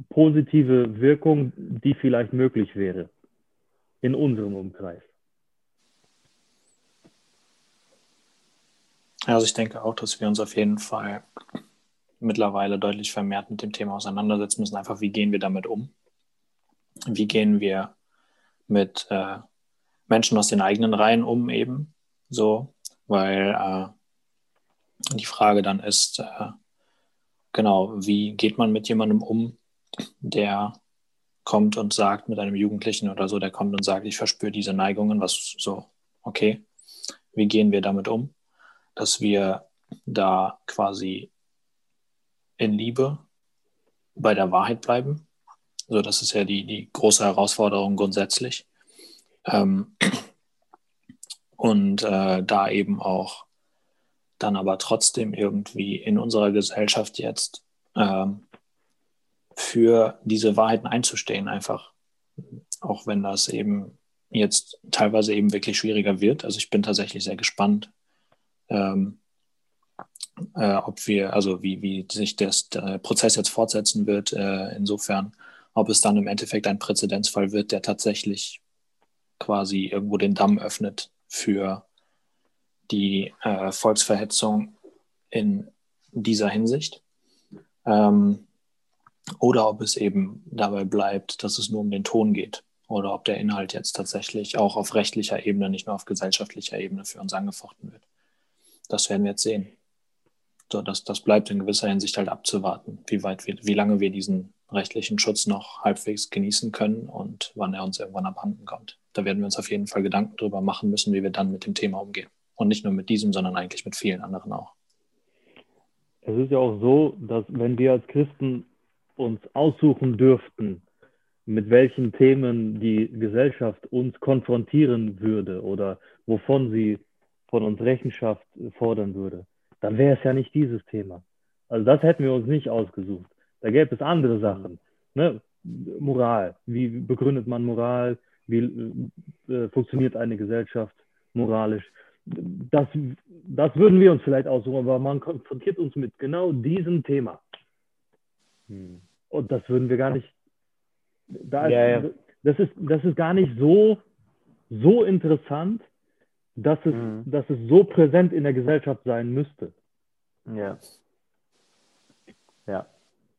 positive Wirkung, die vielleicht möglich wäre in unserem Umkreis. Also ich denke auch, dass wir uns auf jeden Fall mittlerweile deutlich vermehrt mit dem Thema auseinandersetzen müssen. Einfach, wie gehen wir damit um? Wie gehen wir mit äh, Menschen aus den eigenen Reihen um eben? So, weil äh, die Frage dann ist, äh, genau, wie geht man mit jemandem um, der kommt und sagt mit einem Jugendlichen oder so, der kommt und sagt, ich verspüre diese Neigungen, was so, okay, wie gehen wir damit um? Dass wir da quasi in Liebe bei der Wahrheit bleiben. So, das ist ja die, die große Herausforderung grundsätzlich. Ähm, und äh, da eben auch dann aber trotzdem irgendwie in unserer Gesellschaft jetzt ähm, für diese Wahrheiten einzustehen, einfach. Auch wenn das eben jetzt teilweise eben wirklich schwieriger wird. Also ich bin tatsächlich sehr gespannt, ähm, äh, ob wir, also wie, wie sich der Prozess jetzt fortsetzen wird, äh, insofern, ob es dann im Endeffekt ein Präzedenzfall wird, der tatsächlich quasi irgendwo den Damm öffnet für die äh, Volksverhetzung in dieser Hinsicht. Ähm, oder ob es eben dabei bleibt, dass es nur um den Ton geht. Oder ob der Inhalt jetzt tatsächlich auch auf rechtlicher Ebene, nicht nur auf gesellschaftlicher Ebene für uns angefochten wird. Das werden wir jetzt sehen. So, das, das bleibt in gewisser Hinsicht halt abzuwarten, wie weit wir, wie lange wir diesen rechtlichen Schutz noch halbwegs genießen können und wann er uns irgendwann abhanden kommt. Da werden wir uns auf jeden Fall Gedanken darüber machen müssen, wie wir dann mit dem Thema umgehen. Und nicht nur mit diesem, sondern eigentlich mit vielen anderen auch. Es ist ja auch so, dass wenn wir als Christen uns aussuchen dürften, mit welchen Themen die Gesellschaft uns konfrontieren würde oder wovon sie von uns Rechenschaft fordern würde, dann wäre es ja nicht dieses Thema. Also das hätten wir uns nicht ausgesucht. Da gäbe es andere Sachen. Ne? Moral. Wie begründet man Moral? Wie äh, funktioniert eine Gesellschaft moralisch? Das, das würden wir uns vielleicht aussuchen, aber man konfrontiert uns mit genau diesem Thema. Hm. Und das würden wir gar nicht. Da ja, ist, ja. Das, ist, das ist gar nicht so, so interessant, dass es, mhm. dass es so präsent in der Gesellschaft sein müsste. Ja. Ja.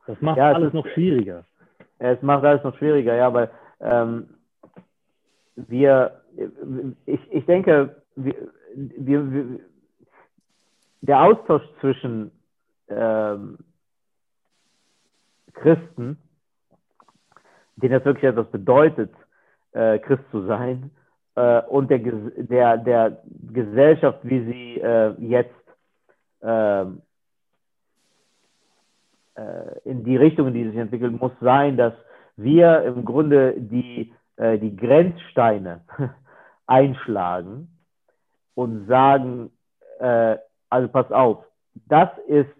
Das macht ja, alles ist, noch schwieriger. Es macht alles noch schwieriger, ja, weil ähm, wir, ich, ich denke, wir, wir, wir, der Austausch zwischen ähm, Christen, denen das wirklich etwas bedeutet, äh, Christ zu sein, äh, und der, der, der Gesellschaft, wie sie äh, jetzt ähm, äh, in die Richtung, in die sich entwickelt, muss sein, dass wir im Grunde die, äh, die Grenzsteine *laughs* einschlagen und sagen, äh, also pass auf, das ist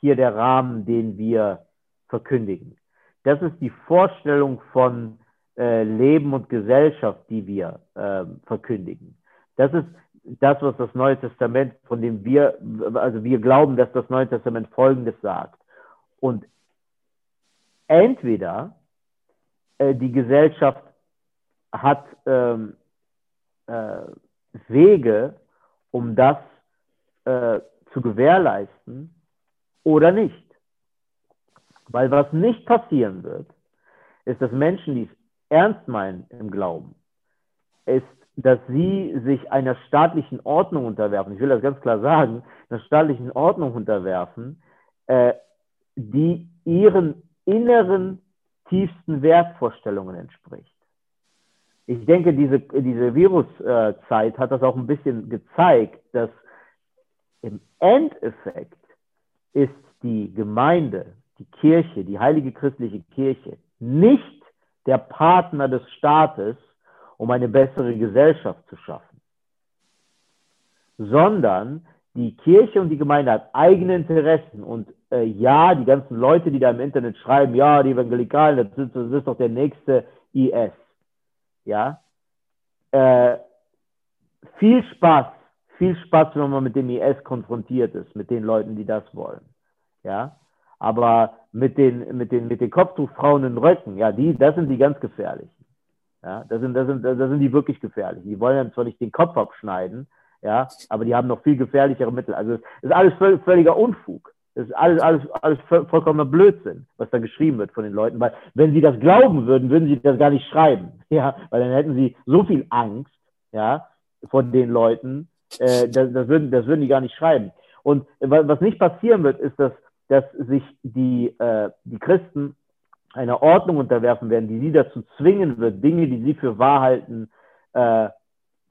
hier der Rahmen, den wir verkündigen. Das ist die Vorstellung von äh, Leben und Gesellschaft, die wir äh, verkündigen. Das ist das, was das Neue Testament, von dem wir, also wir glauben, dass das Neue Testament Folgendes sagt. Und entweder äh, die Gesellschaft hat ähm, äh, Wege, um das äh, zu gewährleisten oder nicht. Weil was nicht passieren wird, ist, dass Menschen, die es ernst meinen im Glauben, ist, dass sie sich einer staatlichen Ordnung unterwerfen. Ich will das ganz klar sagen, einer staatlichen Ordnung unterwerfen, äh, die ihren inneren tiefsten Wertvorstellungen entspricht. Ich denke, diese, diese Viruszeit hat das auch ein bisschen gezeigt, dass im Endeffekt ist die Gemeinde, die Kirche, die heilige christliche Kirche nicht der Partner des Staates, um eine bessere Gesellschaft zu schaffen, sondern die Kirche und die Gemeinde hat eigene Interessen und äh, ja, die ganzen Leute, die da im Internet schreiben, ja, die Evangelikalen, das ist, das ist doch der nächste IS. Ja, äh, viel Spaß, viel Spaß, wenn man mit dem IS konfrontiert ist, mit den Leuten, die das wollen. Ja, aber mit den, mit den, mit den Kopftuchfrauen in Röcken, ja, die, das sind die ganz gefährlichen. Ja, das sind, das sind, das sind die wirklich gefährlichen. Die wollen dann zwar nicht den Kopf abschneiden, ja, aber die haben noch viel gefährlichere Mittel. Also, es ist alles völliger Unfug. Das ist alles, alles, alles vollkommener Blödsinn, was da geschrieben wird von den Leuten. Weil, wenn sie das glauben würden, würden sie das gar nicht schreiben. *laughs* Ja, weil dann hätten sie so viel Angst, ja, von den Leuten, äh, das, das, würden, das würden die gar nicht schreiben. Und was nicht passieren wird, ist, dass dass sich die, äh, die Christen einer Ordnung unterwerfen werden, die sie dazu zwingen wird, Dinge, die sie für wahr halten, äh,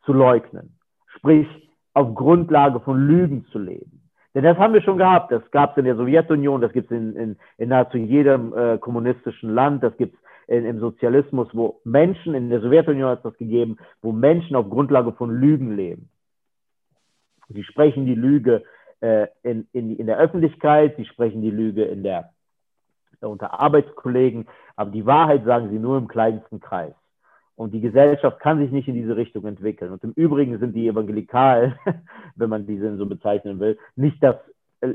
zu leugnen. Sprich, auf Grundlage von Lügen zu leben. Denn das haben wir schon gehabt. Das gab es in der Sowjetunion, das gibt es in, in, in, nahezu jedem äh, kommunistischen Land, das gibt es im Sozialismus, wo Menschen, in der Sowjetunion hat es das gegeben, wo Menschen auf Grundlage von Lügen leben. Sie sprechen die Lüge äh, in, in, in der Öffentlichkeit, sie sprechen die Lüge in der, unter Arbeitskollegen, aber die Wahrheit sagen sie nur im kleinsten Kreis. Und die Gesellschaft kann sich nicht in diese Richtung entwickeln. Und im Übrigen sind die Evangelikalen, *laughs* wenn man diese so bezeichnen will, nicht das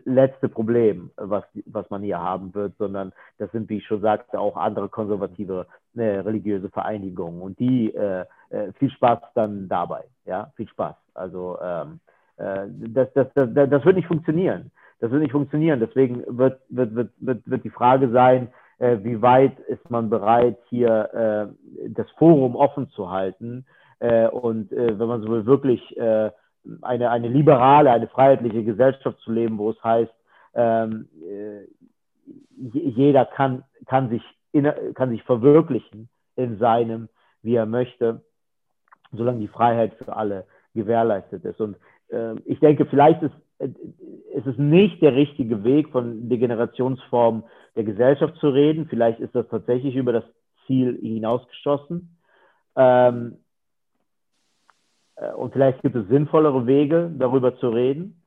letzte Problem, was, was man hier haben wird, sondern das sind, wie ich schon sagte, auch andere konservative äh, religiöse Vereinigungen. Und die, äh, äh, viel Spaß dann dabei. Ja, viel Spaß. Also ähm, äh, das, das, das, das wird nicht funktionieren. Das wird nicht funktionieren. Deswegen wird, wird, wird, wird, wird die Frage sein, äh, wie weit ist man bereit, hier äh, das Forum offen zu halten äh, und äh, wenn man so will, wirklich äh, eine, eine liberale, eine freiheitliche Gesellschaft zu leben, wo es heißt, ähm, äh, jeder kann, kann, sich kann sich verwirklichen in seinem, wie er möchte, solange die Freiheit für alle gewährleistet ist. Und äh, ich denke, vielleicht ist, äh, ist es nicht der richtige Weg, von Degenerationsformen der Gesellschaft zu reden. Vielleicht ist das tatsächlich über das Ziel hinausgeschossen. Ähm, äh, und vielleicht gibt es sinnvollere Wege, darüber zu reden.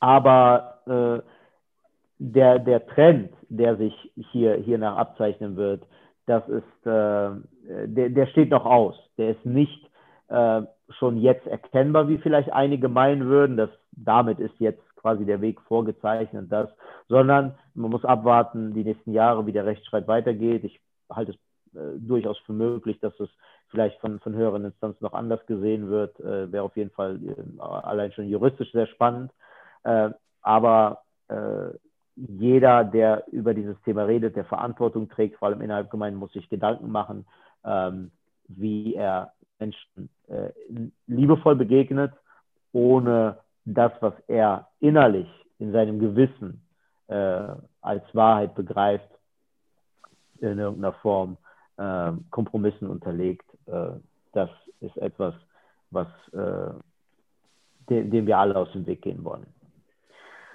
aber äh, der, der Trend, der sich hier, nach abzeichnen wird, das ist, der, der steht noch aus. Der ist nicht schon jetzt erkennbar, wie vielleicht einige meinen würden, dass damit ist jetzt quasi der Weg vorgezeichnet, das, sondern man muss abwarten, die nächsten Jahre, wie der Rechtsstreit weitergeht. Ich halte es äh, durchaus für möglich, dass es vielleicht von, von höheren Instanzen noch anders gesehen wird. Äh, Wäre auf jeden Fall äh, allein schon juristisch sehr spannend. Äh, aber äh, jeder, der über dieses Thema redet, der Verantwortung trägt, vor allem innerhalb Gemeinden, muss sich Gedanken machen, ähm, wie er Menschen äh, liebevoll begegnet, ohne das, was er innerlich in seinem Gewissen äh, als Wahrheit begreift, in irgendeiner Form äh, Kompromissen unterlegt. Äh, das ist etwas, was äh, dem, dem wir alle aus dem Weg gehen wollen.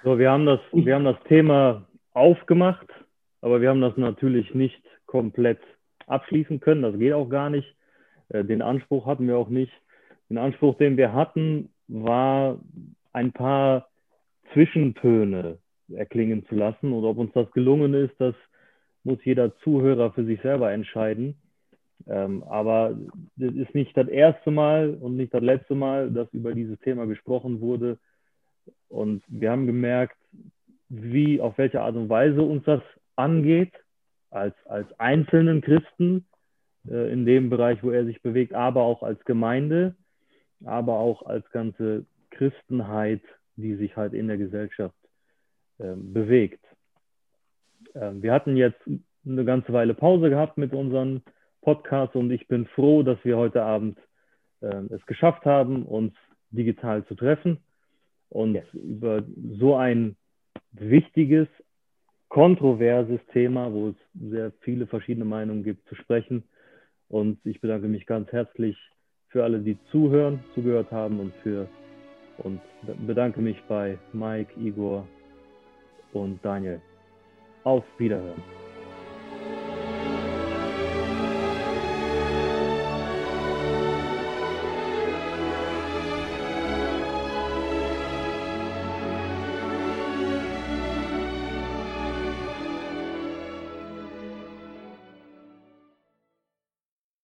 So, wir haben das, wir haben das Thema aufgemacht, aber wir haben das natürlich nicht komplett abschließen können. Das geht auch gar nicht. Äh, den Anspruch hatten wir auch nicht. Den Anspruch, den wir hatten, war ein paar Zwischentöne erklingen zu lassen. Und ob uns das gelungen ist, das muss jeder Zuhörer für sich selber entscheiden. Ähm, aber das ist nicht das erste Mal und nicht das letzte Mal, dass über dieses Thema gesprochen wurde. Und wir haben gemerkt, wie, auf welche Art und Weise uns das angeht, als, als einzelnen Christen äh, in dem Bereich, wo er sich bewegt, aber auch als Gemeinde, aber auch als ganze Christenheit, die sich halt in der Gesellschaft äh, bewegt. Ähm, wir hatten jetzt eine ganze Weile Pause gehabt mit unseren Podcasts und ich bin froh, dass wir heute Abend äh, es geschafft haben, uns digital zu treffen und ja. über so ein wichtiges, kontroverses Thema, wo es sehr viele verschiedene Meinungen gibt, zu sprechen. Und ich bedanke mich ganz herzlich für alle, die zuhören, zugehört haben und für und bedanke mich bei Mike, Igor und Daniel. Auf Wiederhören.